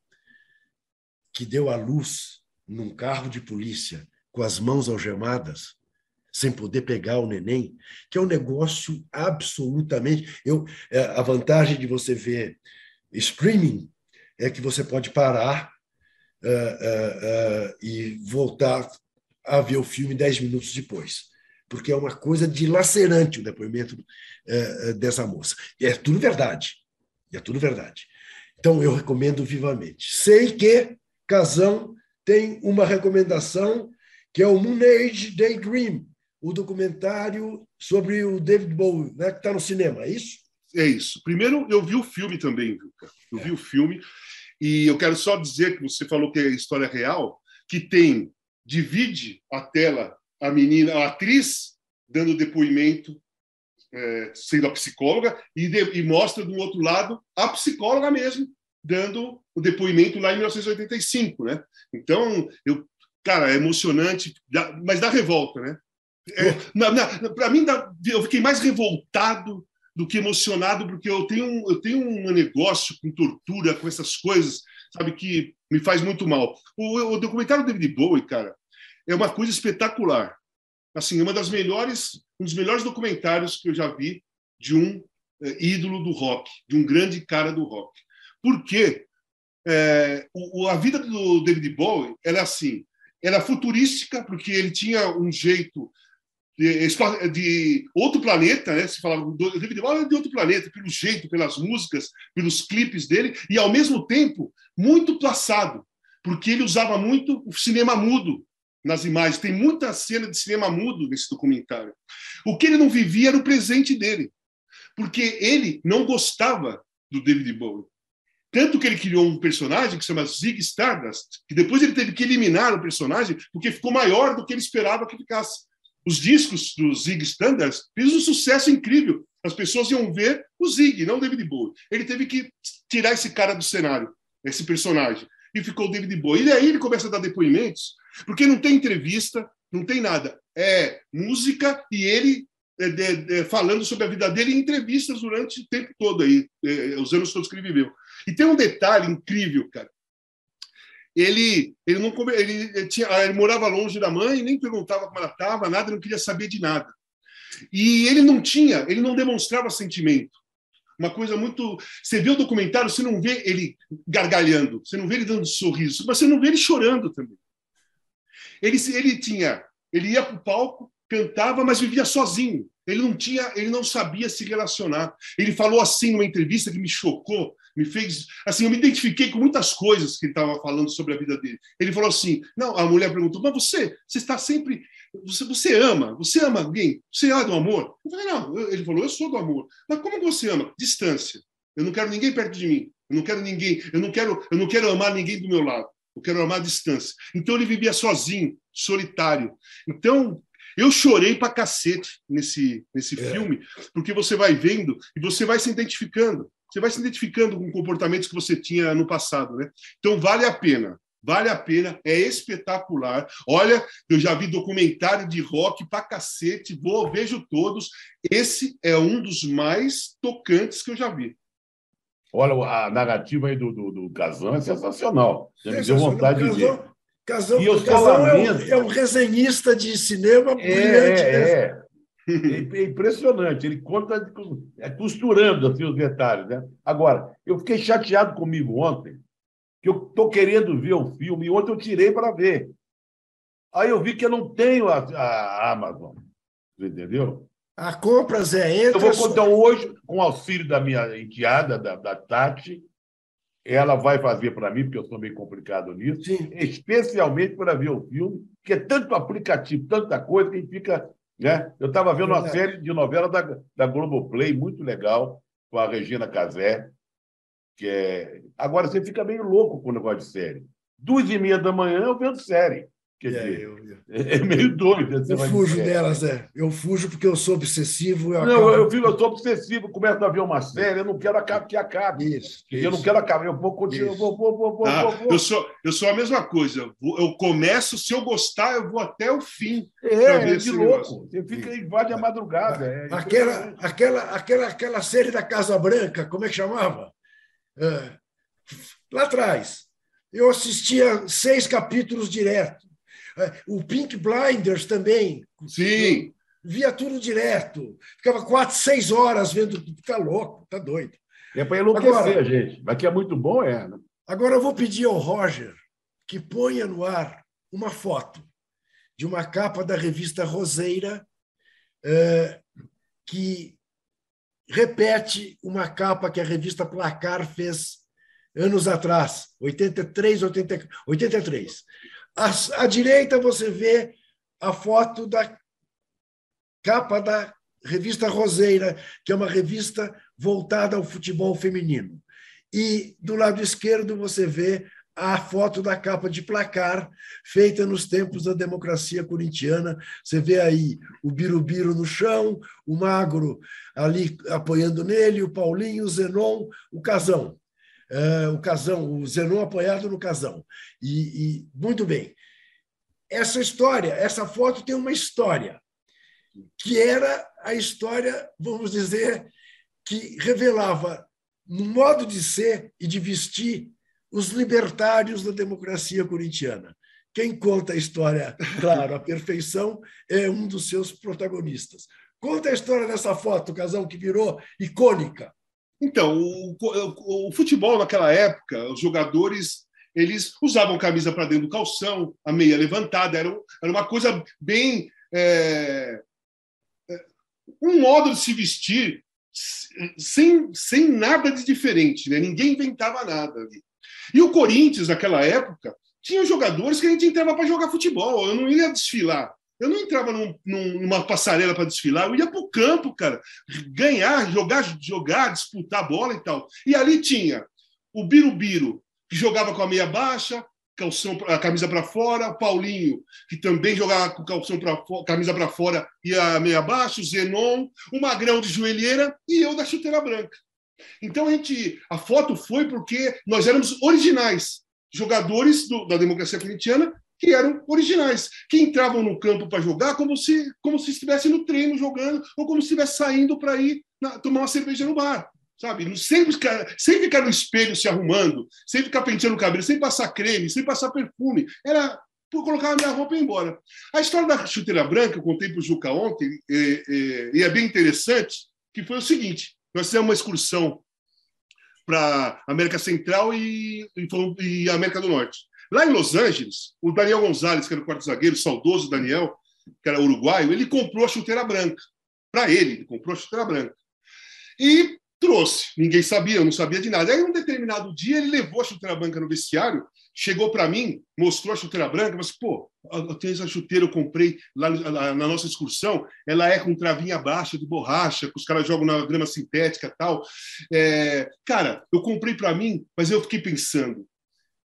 que deu à luz num carro de polícia com as mãos algemadas, sem poder pegar o neném, que é um negócio absolutamente. Eu, é, a vantagem de você ver streaming é que você pode parar uh, uh, uh, e voltar a ver o filme dez minutos depois, porque é uma coisa dilacerante o depoimento dessa moça. E é tudo verdade, é tudo verdade. Então eu recomendo vivamente. Sei que Casão tem uma recomendação que é o Moon Age Daydream, o documentário sobre o David Bowie, né, que está no cinema, é isso? É isso. Primeiro, eu vi o filme também, Vilca. Eu vi o filme. E eu quero só dizer que você falou que é história real, que tem, divide a tela a menina, a atriz, dando depoimento, é, sendo a psicóloga, e, de, e mostra do outro lado a psicóloga mesmo, dando o depoimento lá em 1985, né? Então, eu, cara, é emocionante, mas dá revolta, né? É, Para mim, dá, eu fiquei mais revoltado do que emocionado, porque eu tenho, eu tenho um negócio com tortura, com essas coisas, sabe, que me faz muito mal. O, o documentário do David Bowie, cara, é uma coisa espetacular. Assim, é uma das melhores, um dos melhores documentários que eu já vi de um é, ídolo do rock, de um grande cara do rock. Porque é, o, a vida do David Bowie era assim, era futurística, porque ele tinha um jeito de, de, outro planeta, né? Se falava do David Bowie de outro planeta, pelo jeito, pelas músicas, pelos clipes dele, e ao mesmo tempo muito plaçado, porque ele usava muito o cinema mudo nas imagens. Tem muita cena de cinema mudo nesse documentário. O que ele não vivia era o presente dele, porque ele não gostava do David Bowie. Tanto que ele criou um personagem que se chama Zig Stardust, que depois ele teve que eliminar o personagem porque ficou maior do que ele esperava que ficasse os discos do Zig Standards fez um sucesso incrível. As pessoas iam ver o Zig, não o David Bowie. Ele teve que tirar esse cara do cenário, esse personagem, e ficou o David Bowie. E aí ele começa a dar depoimentos, porque não tem entrevista, não tem nada. É música e ele é, é, é, falando sobre a vida dele em entrevistas durante o tempo todo aí, é, os anos todos que ele viveu. E tem um detalhe incrível, cara ele ele não ele, ele, tinha, ele morava longe da mãe, nem perguntava como ela estava, nada, não queria saber de nada. E ele não tinha, ele não demonstrava sentimento. Uma coisa muito. Você vê o documentário, você não vê ele gargalhando, você não vê ele dando sorriso, mas você não vê ele chorando também. Ele, ele tinha, ele ia para o palco, cantava, mas vivia sozinho. Ele não tinha, ele não sabia se relacionar. Ele falou assim numa entrevista que me chocou me fez. Assim, eu me identifiquei com muitas coisas que ele estava falando sobre a vida dele. Ele falou assim: não, a mulher perguntou, mas você, você está sempre. Você, você ama? Você ama alguém? Você é do amor? Eu falei, não. Ele falou, eu sou do amor. Mas como você ama? Distância. Eu não quero ninguém perto de mim. Eu não quero ninguém. Eu não quero, eu não quero amar ninguém do meu lado. Eu quero amar a distância. Então ele vivia sozinho, solitário. Então eu chorei pra cacete nesse, nesse é. filme, porque você vai vendo e você vai se identificando. Você vai se identificando com comportamentos que você tinha no passado, né? Então vale a pena. Vale a pena, é espetacular. Olha, eu já vi documentário de rock pra cacete, vou, vejo todos. Esse é um dos mais tocantes que eu já vi. Olha, a narrativa aí do, do, do Casão é sensacional. Já me deu vontade de ver. Casão, e eu é, um, é um resenhista de cinema é, brilhante. É, é. É impressionante. Ele conta é, costurando assim, os detalhes. Né? Agora, eu fiquei chateado comigo ontem, que eu estou querendo ver o filme, e ontem eu tirei para ver. Aí eu vi que eu não tenho a, a Amazon. Entendeu? A compras é entra. Eu vou contar hoje, com o auxílio da minha enteada, da, da Tati, ela vai fazer para mim, porque eu sou meio complicado nisso, Sim. especialmente para ver o filme, que é tanto aplicativo, tanta coisa que a gente fica. Né? Eu estava vendo uma série de novela da, da Globoplay, muito legal, com a Regina Casé, que é. Agora você fica meio louco com o negócio de série. Duas e meia da manhã eu vendo série. Quer é, dizer, eu, eu, é meio doido. Eu fujo dizer. delas, é. Eu fujo porque eu sou obsessivo. Eu não, acabo... eu, fico, eu sou obsessivo, começo a ver uma série, eu não quero que acabe. Isso, eu isso. não quero acabar, eu vou continuar. Eu, vou, vou, vou, ah, vou, vou, Eu, sou, eu sou a mesma coisa. Eu começo, se eu gostar, eu vou até o fim. É, de louco. Você fica invade a madrugada. É, aquela, aquela, aquela, aquela série da Casa Branca, como é que chamava? É, lá atrás. Eu assistia seis capítulos direto. É, o Pink Blinders também. Sim. Via tudo direto. Ficava quatro, seis horas vendo. Tá louco, tá doido. É para enlouquecer, agora, gente. Mas que é muito bom, é. Né? Agora eu vou pedir ao Roger que ponha no ar uma foto de uma capa da revista Roseira é, que repete uma capa que a revista Placar fez anos atrás, 83, 80, 83. À, à direita você vê a foto da capa da revista Roseira, que é uma revista voltada ao futebol feminino. E do lado esquerdo você vê a foto da capa de placar, feita nos tempos da democracia corintiana. Você vê aí o Birubiru no chão, o Magro ali apoiando nele, o Paulinho, o Zenon, o Casão uh, o Casão, o Zenon apoiado no Casão. E, e, muito bem. Essa história, essa foto tem uma história, que era a história, vamos dizer, que revelava no modo de ser e de vestir os libertários da democracia corintiana. Quem conta a história, claro, a perfeição, é um dos seus protagonistas. Conta a história dessa foto, Casão, que virou icônica. Então, o, o, o, futebol naquela época, os jogadores eles usavam camisa para dentro do calção, a meia levantada, era, era uma coisa bem. É, é, um modo de se vestir sem, sem nada de diferente, né? ninguém inventava nada ali. E o Corinthians, naquela época, tinha jogadores que a gente entrava para jogar futebol, eu não ia desfilar. Eu não entrava num, numa passarela para desfilar, eu ia para o campo, cara, ganhar, jogar, jogar, disputar bola e tal. E ali tinha o Birubiru, que jogava com a meia baixa, calção, a camisa para fora, o Paulinho, que também jogava com calção pra, camisa para fora e a meia baixa, o Zenon, o Magrão de joelheira e eu da chuteira branca. Então a gente, a foto foi porque nós éramos originais, jogadores do, da democracia corintiana que eram originais, que entravam no campo para jogar como se, como se estivesse no treino jogando ou como se estivesse saindo para ir na, tomar uma cerveja no bar. Sabe? Sem ficar, sem ficar no espelho se arrumando, sem ficar penteando o cabelo, sem passar creme, sem passar perfume. Era por colocar a minha roupa e ir embora. A história da chuteira branca, eu contei para o Juca ontem, e, e, e é bem interessante, que foi o seguinte: nós fizemos uma excursão para América Central e, e, e América do Norte. Lá em Los Angeles, o Daniel Gonzalez, que era o quarto zagueiro, saudoso Daniel, que era uruguaio, ele comprou a chuteira branca. Para ele, ele comprou a chuteira branca. E trouxe. Ninguém sabia, eu não sabia de nada. Aí, um determinado dia, ele levou a chuteira branca no vestiário, chegou para mim, mostrou a chuteira branca, mas, pô, eu tenho essa chuteira, eu comprei lá na nossa excursão, ela é com travinha baixa de borracha, que os caras jogam na grama sintética tal. É, cara, eu comprei para mim, mas eu fiquei pensando,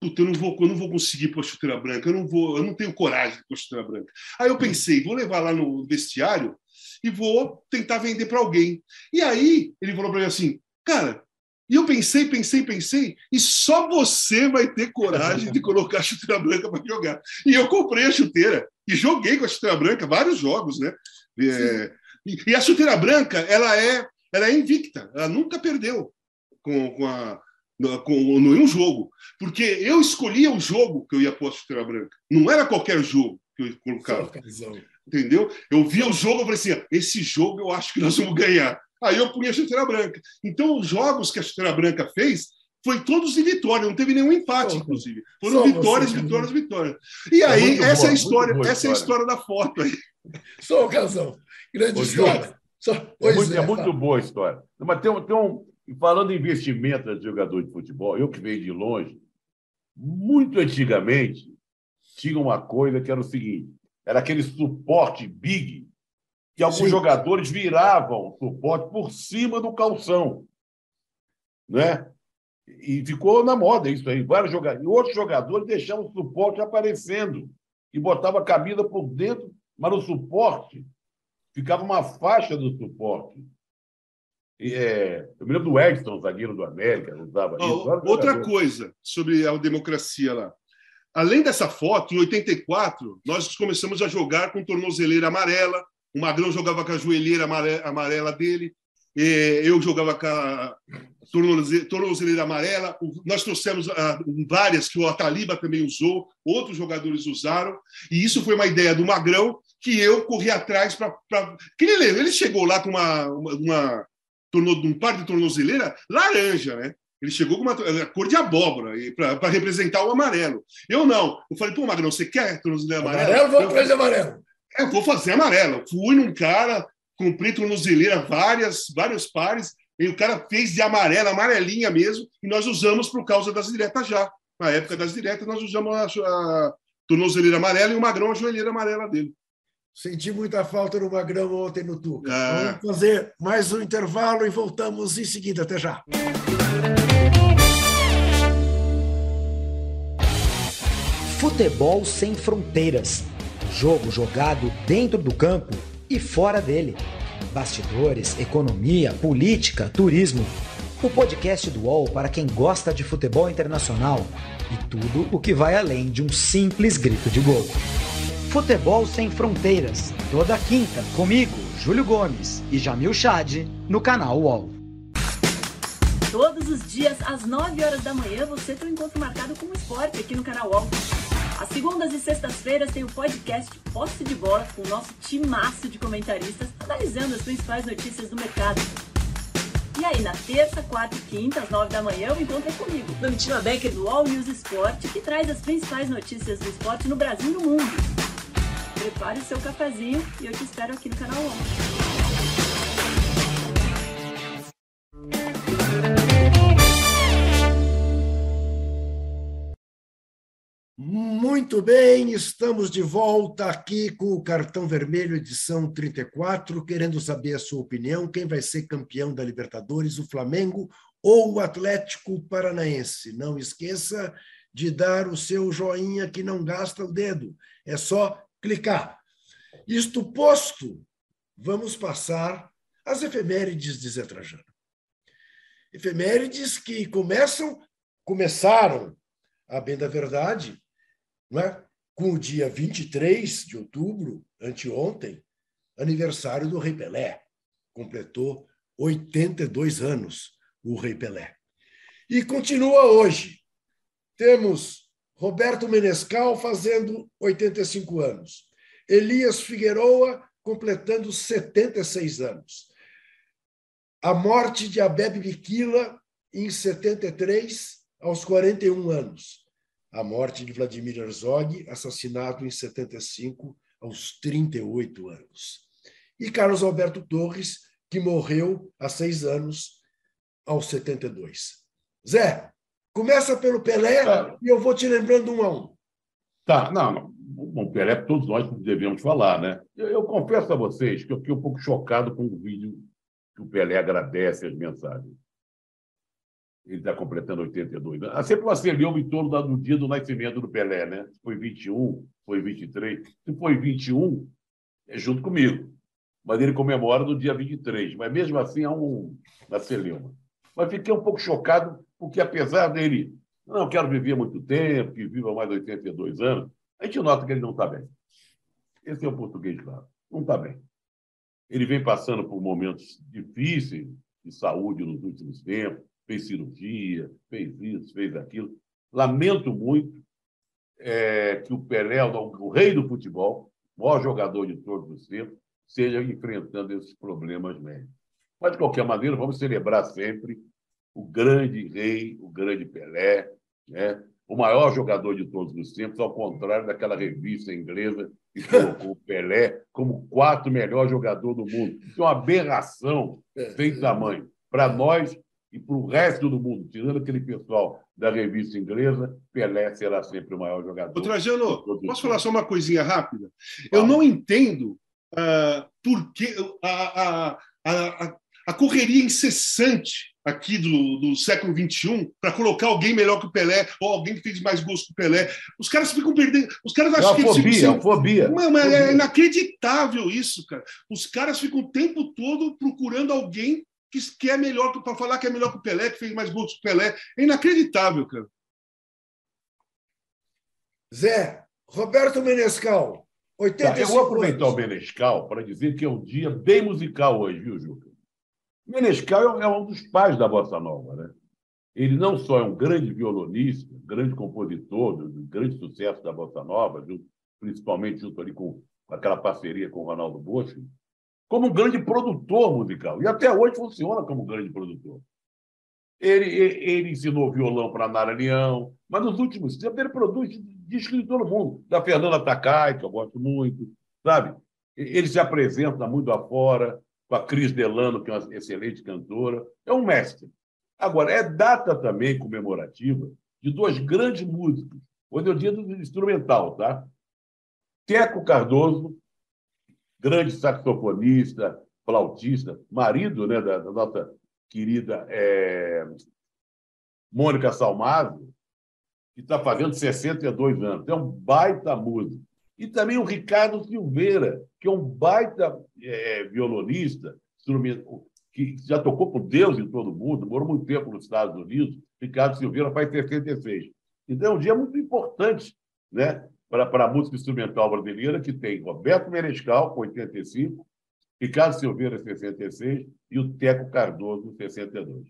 Puta, eu não vou, eu não vou conseguir pôr chuteira branca, eu não vou, eu não tenho coragem de pôr chuteira branca. Aí eu pensei, vou levar lá no vestiário e vou tentar vender para alguém. E aí ele falou para mim assim, cara, E eu pensei, pensei, pensei, e só você vai ter coragem de colocar a chuteira branca para jogar. E eu comprei a chuteira e joguei com a chuteira branca vários jogos, né? É, e, a chuteira branca, ela é, ela é invicta, ela nunca perdeu com, com a, com, em um jogo. Porque eu escolhia o jogo que eu ia pôr a chuteira branca. Não era qualquer jogo que eu colocava. Entendeu? Eu via o jogo e falei assim: esse jogo eu acho que nós vamos ganhar. Aí eu punha a chuteira branca. Então, os jogos que a chuteira branca fez foi todos de vitória, não teve nenhum empate, inclusive. Foram vitórias, vitórias, vitórias. E é aí, é essa, boa, é a história, essa história. é a história da foto aí. Só ocasião. Grande Ô, história. Só... É, muito, é, é muito boa a história. Mas tem, tem um. Falando em investimento de jogador de futebol, eu que venho de longe, muito antigamente tinha uma coisa que era o seguinte: era aquele suporte big que alguns Sim. jogadores viravam o suporte por cima do calção. Né? E ficou na moda isso aí. Vários jogadores, e outros jogadores deixavam o suporte aparecendo e botavam a camisa por dentro, mas no suporte ficava uma faixa do suporte. É, eu me lembro do Edson, zagueiro do América, usava oh, isso. Outra coisa sobre a democracia lá. Além dessa foto, em 84, nós começamos a jogar com tornozeleira amarela, o Magrão jogava com a joelheira amarela dele, eu jogava com a tornozeleira amarela. Nós trouxemos ah, várias que o Ataliba também usou, outros jogadores usaram, e isso foi uma ideia do Magrão que eu corri atrás para. Pra... Ele, ele chegou lá com uma, uma, uma um par de tornozeleira laranja, né? Ele chegou com uma cor de abóbora para representar o amarelo. Eu não. Eu falei, pô, Magrão, você quer tornozeleira amarela? Amarelo, vou atrás de amarelo. É, vou fazer amarelo. Fui num cara, comprei tornozeleira, várias, vários pares, e o cara fez de amarela, amarelinha mesmo, e nós usamos por causa das diretas já. Na época das diretas, nós usamos a, a tornozeleira amarela e o Magrão a joelheira amarela dele. Senti muita falta no Magrão ontem no Tuca. Ah. Vamos fazer mais um intervalo e voltamos em seguida. Até já. Futebol sem fronteiras Jogo jogado dentro do campo e fora dele. Bastidores, economia, política, turismo. O podcast do UOL para quem gosta de futebol internacional e tudo o que vai além de um simples grito de gol. Futebol Sem Fronteiras, toda quinta, comigo, Júlio Gomes e Jamil Chad, no canal UOL. Todos os dias, às 9 horas da manhã, você tem um encontro marcado com o esporte aqui no canal UOL. Às segundas e sextas-feiras tem o podcast Posse de Bola com o nosso timaço de comentaristas analisando as principais notícias do mercado. E aí, na terça, quarta e quinta, às nove da manhã, eu encontro comigo, Domitila Becker do All News Esporte, que traz as principais notícias do esporte no Brasil e no mundo. Prepare o seu cafezinho e eu te espero aqui no canal 11. Muito bem, estamos de volta aqui com o Cartão Vermelho, edição 34, querendo saber a sua opinião, quem vai ser campeão da Libertadores, o Flamengo ou o Atlético Paranaense. Não esqueça de dar o seu joinha que não gasta o dedo, é só clicar. Isto posto, vamos passar às efemérides de Zé Trajano. Efemérides que começam, começaram, a bem da verdade, é? com o dia 23 de outubro, anteontem, aniversário do Rei Pelé. Completou 82 anos o Rei Pelé. E continua hoje. Temos Roberto Menescal fazendo 85 anos. Elias Figueroa completando 76 anos. A morte de Abebe Bikila em 73, aos 41 anos a morte de Vladimir Herzog, assassinado em 75, aos 38 anos. E Carlos Alberto Torres, que morreu há seis anos, aos 72. Zé, começa pelo Pelé tá. e eu vou te lembrando um a um. Tá, não, não. Bom, Pelé, todos nós devemos falar, né? Eu, eu confesso a vocês que eu fiquei um pouco chocado com o vídeo que o Pelé agradece as mensagens ele está completando 82 anos. Há sempre uma celeuma em torno do dia do nascimento do Pelé, né? Se foi 21, foi 23. Se foi 21, é junto comigo. Mas ele comemora no dia 23. Mas mesmo assim há um, celeuma. Mas fiquei um pouco chocado, porque apesar dele, não quero viver muito tempo, que viva mais de 82 anos, a gente nota que ele não está bem. Esse é o português claro. Não está bem. Ele vem passando por momentos difíceis de saúde nos últimos tempos, fez cirurgia, fez isso, fez aquilo. Lamento muito é, que o Pelé, o, rei do futebol, o maior jogador de todos os tempos, esteja enfrentando esses problemas médicos. Mas, de qualquer maneira, vamos celebrar sempre o grande rei, o grande Pelé, né? o maior jogador de todos os tempos, ao contrário daquela revista inglesa que colocou o Pelé como quarto melhor jogador do mundo. Isso é uma aberração sem tamanho. Para nós, e para o resto do mundo, tirando aquele pessoal da revista inglesa, Pelé será sempre o maior jogador. Ô, Trajano, posso falar só uma coisinha rápida? Eu não entendo uh, por que a, a, a, a correria incessante aqui do, do século XXI para colocar alguém melhor que o Pelé ou alguém que fez mais gosto que o Pelé. Os caras ficam perdendo. Os caras acham é que fobia, eles ficam... fobia. Mano, é fobia. é inacreditável isso, cara. Os caras ficam o tempo todo procurando alguém que, que é melhor para falar que é melhor que o Pelé, que fez mais gols que o Pelé. É inacreditável, cara. Zé, Roberto Menescal, 85 tá, Eu vou aproveitar anos. o Menescal para dizer que é um dia bem musical hoje, viu, Juca? Menescal é um dos pais da bossa nova, né? Ele não só é um grande violonista, grande compositor, um grande sucesso da bossa nova, principalmente junto ali com aquela parceria com o Ronaldo Bosco, como um grande produtor musical. E até hoje funciona como um grande produtor. Ele, ele ensinou violão para Nara Leão, mas nos últimos tempos ele produz discos de todo mundo. Da Fernanda Takai, que eu gosto muito, sabe? Ele se apresenta muito afora, com a Cris Delano, que é uma excelente cantora. É um mestre. Agora, é data também comemorativa de dois grandes músicos. Hoje é o dia do instrumental, tá? Teco Cardoso grande saxofonista, flautista, marido né, da, da nossa querida é, Mônica Salmazo, que está fazendo 62 anos. É um baita músico. E também o Ricardo Silveira, que é um baita é, violonista, que já tocou por Deus em todo mundo, morou muito tempo nos Estados Unidos. Ricardo Silveira faz 66. Então é um dia muito importante né, para a música instrumental brasileira, que tem Roberto Menescal, com 85, Ricardo Silveira, 66, e o Teco Cardoso, 62.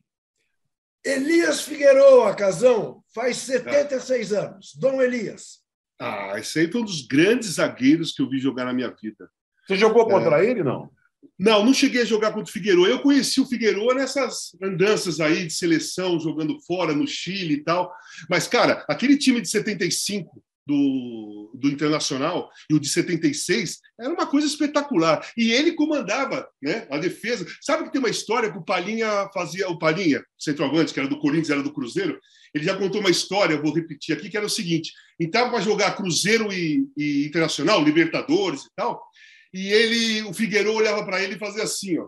Elias Figueroa, Casão, faz 76 ah. anos. Dom Elias. Ah, esse aí foi um dos grandes zagueiros que eu vi jogar na minha vida. Você jogou contra é. ele, não? Não, não cheguei a jogar contra o Figueiredo. Eu conheci o Figueiredo nessas andanças aí de seleção, jogando fora, no Chile e tal. Mas, cara, aquele time de 75 do, do Internacional e o de 76 era uma coisa espetacular. E ele comandava né, a defesa. Sabe que tem uma história que o Palinha fazia, o Palinha, centroavante, que era do Corinthians, era do Cruzeiro, ele já contou uma história, vou repetir aqui, que era o seguinte: estava para jogar Cruzeiro e, e, Internacional, Libertadores e tal, e ele, o Figueiredo olhava para ele e fazia assim, ó,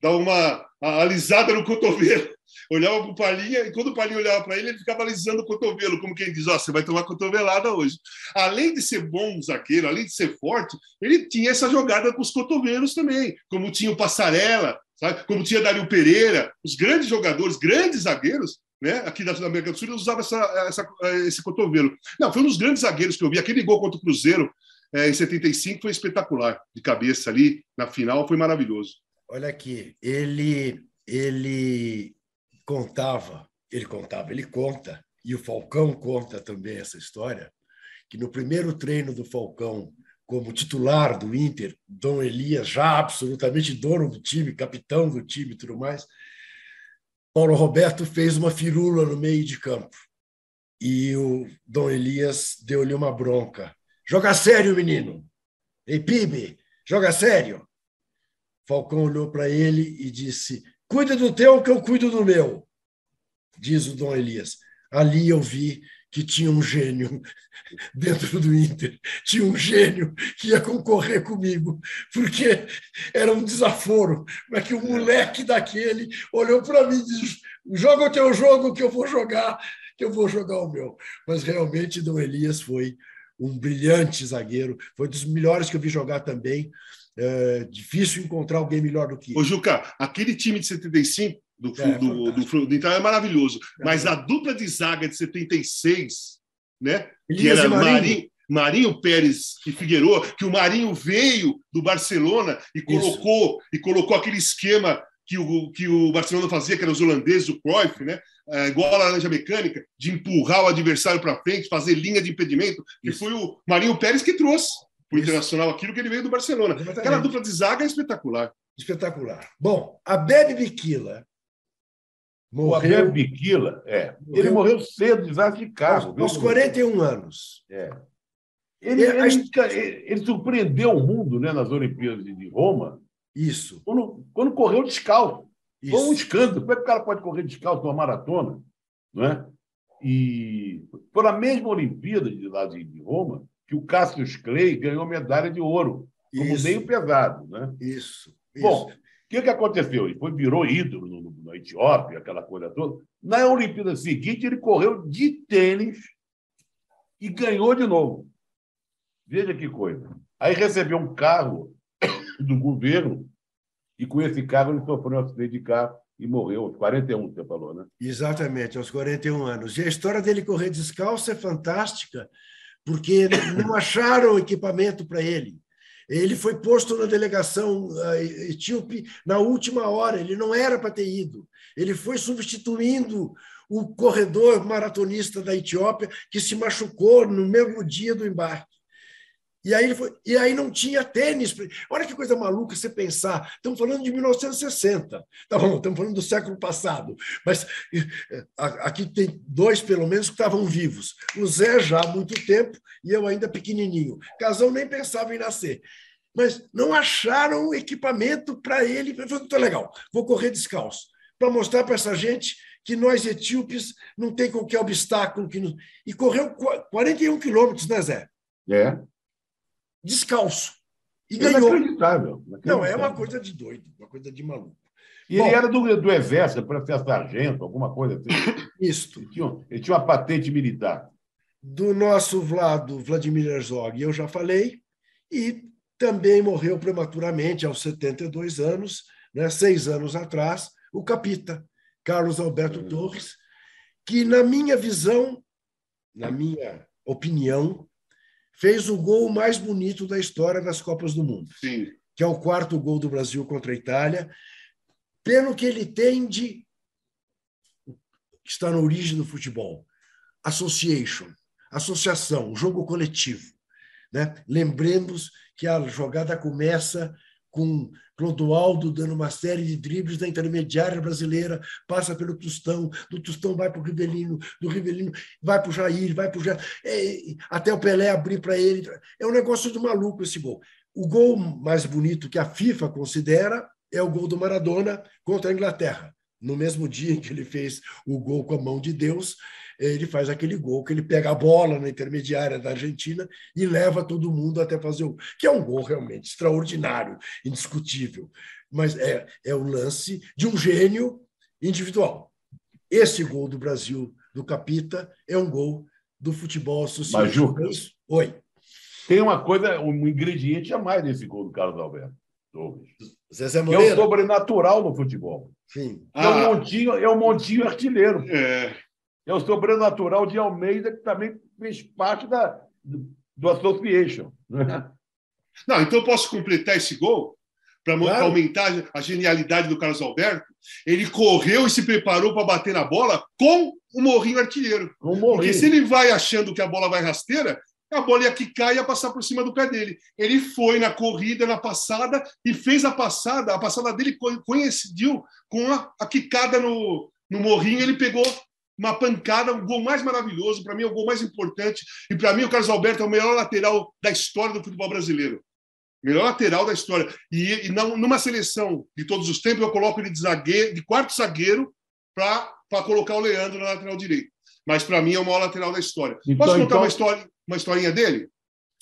dava uma alisada no cotovelo [laughs] olhava para o Palinha e quando o Palinha olhava para ele, ele ficava alisando o cotovelo, como quem diz: Ó, oh, você vai tomar cotovelada hoje. Além de ser bom zagueiro, além de ser forte, ele tinha essa jogada com os cotovelos também, como tinha o Passarela, sabe? como tinha Dario Pereira, os grandes jogadores, grandes zagueiros. Né? Aqui da América do Sul, ele usava essa, essa, esse cotovelo. Não, foi um dos grandes zagueiros que eu vi. Aquele gol contra o Cruzeiro é, em 75 foi espetacular. De cabeça ali, na final, foi maravilhoso. Olha aqui, ele, ele contava, ele contava, ele conta, e o Falcão conta também essa história, que no primeiro treino do Falcão como titular do Inter, Dom Elias, já absolutamente dono do time, capitão do time e tudo mais, Paulo Roberto fez uma firula no meio de campo. E o Dom Elias deu-lhe uma bronca. Joga sério, menino! Ei, Pibe, joga sério! Falcão olhou para ele e disse: Cuida do teu, que eu cuido do meu, diz o Dom Elias. Ali eu vi que tinha um gênio [laughs] dentro do Inter, tinha um gênio que ia concorrer comigo, porque era um desaforo. Como é que o moleque daquele olhou para mim e disse: joga o teu jogo que eu vou jogar, que eu vou jogar o meu. Mas realmente Dom Elias foi um brilhante zagueiro, foi dos melhores que eu vi jogar também. É difícil encontrar alguém melhor do que ele. Ô, Juca, aquele time de 75 do, é, do, do, do, então é maravilhoso. É, Mas a dupla de zaga de 76, né? que era Marinho. Marinho Pérez e Figueiredo, que o Marinho veio do Barcelona e colocou Isso. e colocou aquele esquema que o, que o Barcelona fazia, que era os holandeses, o Cruyff, né? É, igual a laranja mecânica, de empurrar o adversário para frente, fazer linha de impedimento, que Isso. foi o Marinho Pérez que trouxe para o Internacional aquilo que ele veio do Barcelona. Exatamente. Aquela dupla de zaga é espetacular. Espetacular. Bom, a Bebe Biquila morreu... O Biquila, é. Morreu... Ele morreu cedo, desastre de carro. Aos, aos 41 anos. É. Ele, ele, ele, ele, surpreendeu o mundo né, nas Olimpíadas de Roma. Isso. Quando, quando correu descalço. Isso. Foi um escândalo. Como é que o cara pode correr descalço numa maratona? Não é? E foi na mesma Olimpíada de, lá de, Roma que o Cassius Clay ganhou medalha de ouro, como Isso. meio pesado. Né? Isso. Bom, o que, que aconteceu? Ele foi, virou ídolo no, no, na Etiópia, aquela coisa toda. Na Olimpíada seguinte, ele correu de tênis e ganhou de novo. Veja que coisa. Aí recebeu um carro do governo e com esse carro ele sofreu um acidente de carro e morreu aos 41, você falou, né? Exatamente, aos 41 anos. E a história dele correr descalço é fantástica, porque não [coughs] acharam equipamento para ele. Ele foi posto na delegação etíope na última hora, ele não era para ter ido. Ele foi substituindo o corredor maratonista da Etiópia, que se machucou no mesmo dia do embarque. E aí, ele foi, e aí não tinha tênis. Olha que coisa maluca você pensar. Estamos falando de 1960. Tá bom, estamos falando do século passado. Mas eh, aqui tem dois, pelo menos, que estavam vivos. O Zé já há muito tempo e eu ainda pequenininho. Casão nem pensava em nascer. Mas não acharam equipamento para ele. Foi muito legal. Vou correr descalço. Para mostrar para essa gente que nós etíopes não tem qualquer obstáculo. Que não... E correu 41 quilômetros, né, Zé? É descalço. E ganhou. Inacreditável, Não, é uma coisa de doido, uma coisa de maluco. E Bom, ele era do, do Exército, para ser sargento, alguma coisa assim. Isso. Ele tinha, ele tinha uma patente militar. Do nosso Vlado, Vladimir Herzog, eu já falei, e também morreu prematuramente, aos 72 anos, né, seis anos atrás, o Capita, Carlos Alberto hum. Torres, que, na minha visão, na minha opinião, fez o gol mais bonito da história das Copas do Mundo, Sim. que é o quarto gol do Brasil contra a Itália, pelo que ele tem de que está na origem do futebol, association, associação, jogo coletivo, né? Lembremos que a jogada começa com Clodoaldo dando uma série de dribles da intermediária brasileira, passa pelo Tostão, do Tostão vai para o Rivelino, do Rivelino vai para o Jair, vai para o Jair, é, até o Pelé abrir para ele. É um negócio de maluco esse gol. O gol mais bonito que a FIFA considera é o gol do Maradona contra a Inglaterra. No mesmo dia em que ele fez o gol com a mão de Deus, ele faz aquele gol que ele pega a bola na intermediária da Argentina e leva todo mundo até fazer o. que é um gol realmente extraordinário, indiscutível. Mas é, é o lance de um gênio individual. Esse gol do Brasil, do Capita, é um gol do futebol associado. Mas, Jucas, Oi. Tem uma coisa, um ingrediente a mais nesse gol do Carlos Alberto. Zezé Moreira. Que é o sobrenatural no futebol. Sim. É, ah. o montinho, é o montinho artilheiro. É. É o sobrenatural de Almeida, que também fez parte da, do, Association. Né? Não, então eu posso completar esse gol para claro. aumentar a genialidade do Carlos Alberto. Ele correu e se preparou para bater na bola com o morrinho artilheiro. Morrinho. Porque se ele vai achando que a bola vai rasteira, a bola ia quicar e ia passar por cima do pé dele. Ele foi na corrida, na passada, e fez a passada. A passada dele coincidiu com a, a quicada no, no morrinho. Ele pegou uma pancada, o gol mais maravilhoso, para mim é o gol mais importante. E para mim o Carlos Alberto é o melhor lateral da história do futebol brasileiro. Melhor lateral da história. E, e não, numa seleção de todos os tempos, eu coloco ele de, zagueiro, de quarto zagueiro para colocar o Leandro na lateral direito. Mas para mim é o maior lateral da história. Então, Posso contar então... uma, história, uma historinha dele?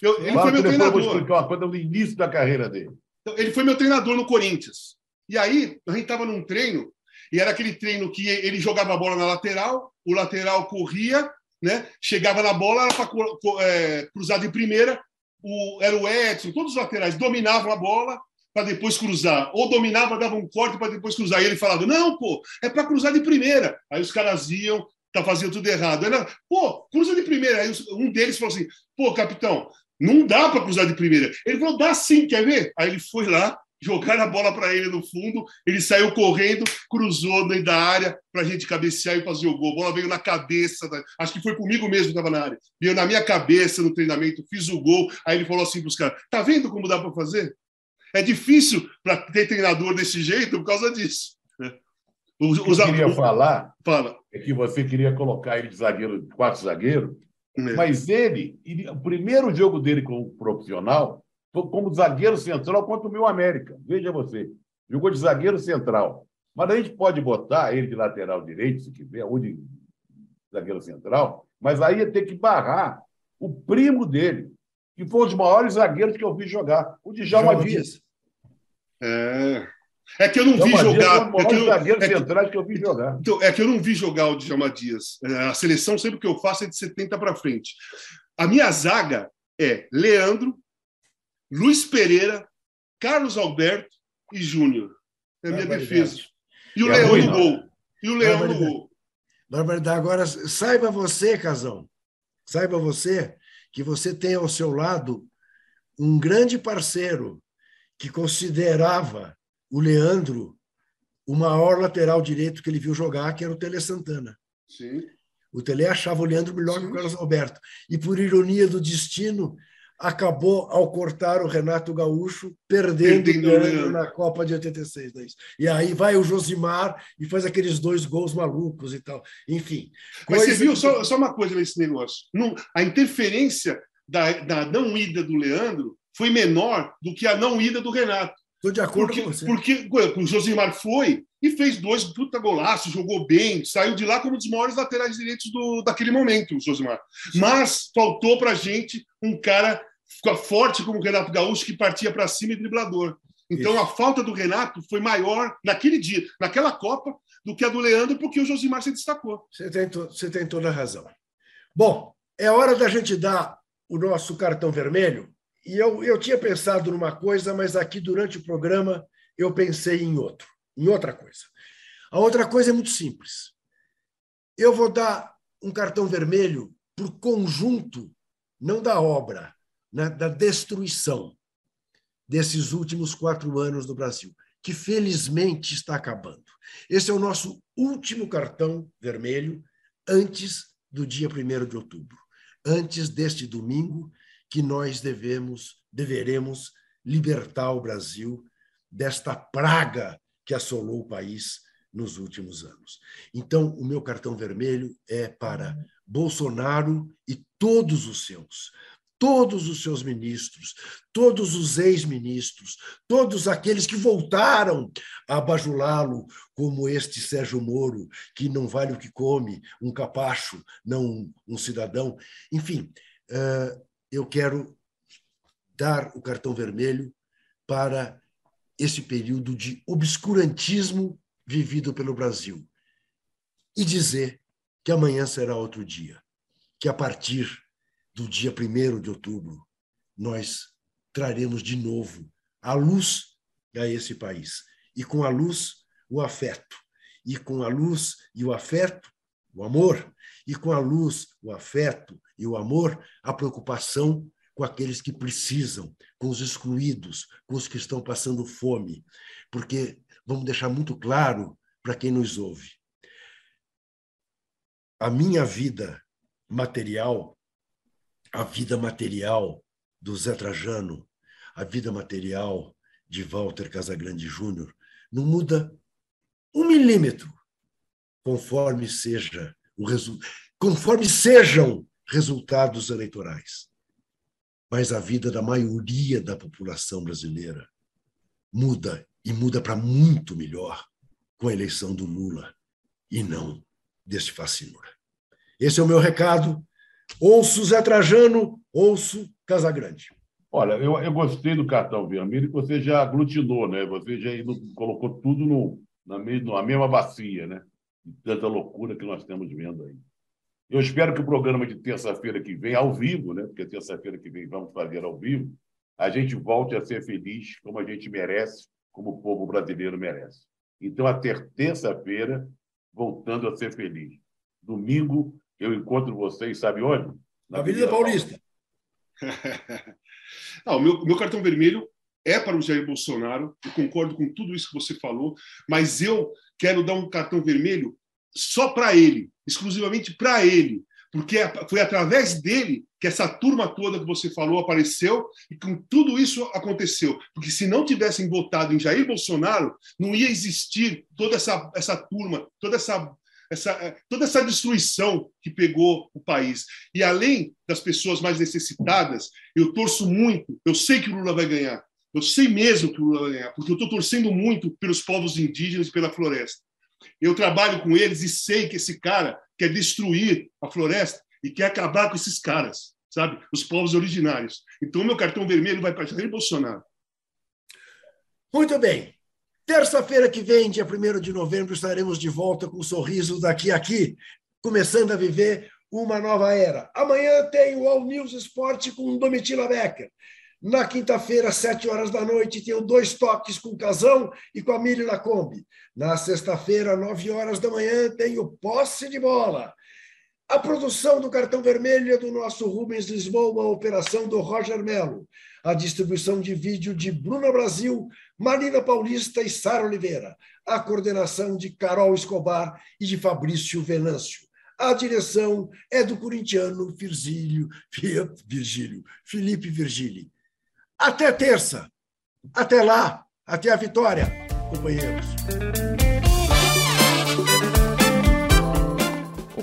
Eu, ele foi meu treinador. Vou explicar uma coisa do início da carreira dele. Então, ele foi meu treinador no Corinthians. E aí, a gente estava num treino e era aquele treino que ele jogava a bola na lateral, o lateral corria, né? chegava na bola, era para é, cruzar de primeira, o, era o Edson, todos os laterais dominavam a bola, para depois cruzar, ou dominava, dava um corte para depois cruzar. E ele falava: não, pô, é para cruzar de primeira. Aí os caras iam, tá fazendo tudo errado. Aí, pô, cruza de primeira. Aí um deles falou assim: pô, capitão, não dá para cruzar de primeira. Ele falou: dá sim, quer ver? Aí ele foi lá, [laughs] jogaram a bola para ele no fundo, ele saiu correndo, cruzou dentro da área para a gente cabecear e fazer o gol. A bola veio na cabeça, acho que foi comigo mesmo que estava na área. Veio na minha cabeça no treinamento, fiz o gol. Aí ele falou assim para os caras: tá vendo como dá para fazer? É difícil para ter treinador desse jeito por causa disso. Né? O que eu queria falar Fala. É que você queria colocar ele de zagueiro, de quatro zagueiro, é. mas ele, ele, o primeiro jogo dele como profissional foi como zagueiro central contra o meu América. Veja você, jogou de zagueiro central. Mas a gente pode botar ele de lateral direito, se quiser, ou de zagueiro central, mas aí ia ter que barrar o primo dele, que foi um dos maiores zagueiros que eu vi jogar, o Djalma Dias. É. É que eu não Djalma vi jogar. Dias é que eu, zagueiros é que, eu vi jogar. Então, é que eu não vi jogar o Djalma Dias. É, a seleção, sempre que eu faço, é de 70 para frente. A minha zaga é Leandro, Luiz Pereira, Carlos Alberto e Júnior. É a minha defesa. E o Leão no gol. E o Leão no gol. Barbaridade. Agora, saiba você, Casão, saiba você que você tem ao seu lado um grande parceiro que considerava o Leandro o maior lateral direito que ele viu jogar, que era o Tele Santana. Sim. O Tele achava o Leandro melhor Sim. que o Carlos Alberto. E por ironia do destino, acabou ao cortar o Renato Gaúcho, perdendo, perdendo o na Copa de 86. Né? E aí vai o Josimar e faz aqueles dois gols malucos e tal. Enfim. Mas você viu, só, só uma coisa nesse negócio: não, a interferência da, da não ida do Leandro foi menor do que a não ida do Renato. Estou de acordo porque, com você. Porque o Josimar foi e fez dois puta golaços, jogou bem, saiu de lá como um dos maiores laterais direitos do, daquele momento, o Josimar. Mas faltou para gente um cara forte como o Renato Gaúcho, que partia para cima e driblador. Então Isso. a falta do Renato foi maior naquele dia, naquela Copa, do que a do Leandro, porque o Josimar se destacou. Você tem, você tem toda a razão. Bom, é hora da gente dar o nosso cartão vermelho. E eu, eu tinha pensado numa coisa, mas aqui durante o programa eu pensei em outro, em outra coisa. A outra coisa é muito simples. Eu vou dar um cartão vermelho por conjunto, não da obra, né, da destruição desses últimos quatro anos no Brasil, que felizmente está acabando. Esse é o nosso último cartão vermelho antes do dia 1 de outubro, antes deste domingo que nós devemos, deveremos libertar o Brasil desta praga que assolou o país nos últimos anos. Então, o meu cartão vermelho é para Bolsonaro e todos os seus, todos os seus ministros, todos os ex-ministros, todos aqueles que voltaram a bajulá-lo, como este Sérgio Moro, que não vale o que come, um capacho, não um cidadão. Enfim, eh, eu quero dar o cartão vermelho para esse período de obscurantismo vivido pelo Brasil e dizer que amanhã será outro dia, que a partir do dia 1 de outubro, nós traremos de novo a luz a esse país. E com a luz, o afeto. E com a luz e o afeto, o amor. E com a luz, o afeto e o amor, a preocupação com aqueles que precisam, com os excluídos, com os que estão passando fome. Porque vamos deixar muito claro para quem nos ouve: a minha vida material a vida material do Zé Trajano, a vida material de Walter Casagrande Júnior, não muda um milímetro conforme seja o resu... conforme sejam resultados eleitorais. Mas a vida da maioria da população brasileira muda e muda para muito melhor com a eleição do Lula e não deste fascínora. Esse é o meu recado. Ouço Zé Trajano, ouço Casagrande. Olha, eu, eu gostei do cartão vermelho que você já aglutinou, né? Você já colocou tudo no, na, mesma, na mesma bacia, né? Tanta loucura que nós estamos vendo aí. Eu espero que o programa de terça-feira que vem, ao vivo, né? Porque terça-feira que vem vamos fazer ao vivo, a gente volte a ser feliz como a gente merece, como o povo brasileiro merece. Então, até terça-feira, voltando a ser feliz. Domingo, eu encontro vocês, sabe onde? Na Avenida Paulista. ah, [laughs] o meu, meu cartão vermelho é para o Jair Bolsonaro, eu concordo com tudo isso que você falou, mas eu quero dar um cartão vermelho só para ele, exclusivamente para ele, porque foi através dele que essa turma toda que você falou apareceu e com tudo isso aconteceu. Porque se não tivessem votado em Jair Bolsonaro, não ia existir toda essa, essa turma, toda essa, essa, toda essa destruição que pegou o país. E além das pessoas mais necessitadas, eu torço muito, eu sei que o Lula vai ganhar. Eu sei mesmo que o Lula vai ganhar, porque eu estou torcendo muito pelos povos indígenas e pela floresta. Eu trabalho com eles e sei que esse cara quer destruir a floresta e quer acabar com esses caras, sabe? Os povos originários. Então, meu cartão vermelho vai para Jair Bolsonaro. Muito bem. Terça-feira que vem, dia 1 de novembro, estaremos de volta com um sorriso daqui a aqui, começando a viver uma nova era. Amanhã tem o All News Esporte com Domitila Becker. Na quinta-feira, às sete horas da noite, tenho dois toques com o Casão e com a Miriam Lacombe. Na sexta-feira, nove horas da manhã, tenho posse de bola. A produção do cartão vermelho é do nosso Rubens Lisboa, a operação do Roger Melo. A distribuição de vídeo de Bruna Brasil, Marina Paulista e Sara Oliveira. A coordenação de Carol Escobar e de Fabrício Venâncio. A direção é do corintiano Virgílio, Virgílio, Felipe Virgílio. Até terça. Até lá. Até a vitória, companheiros.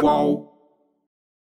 Qual?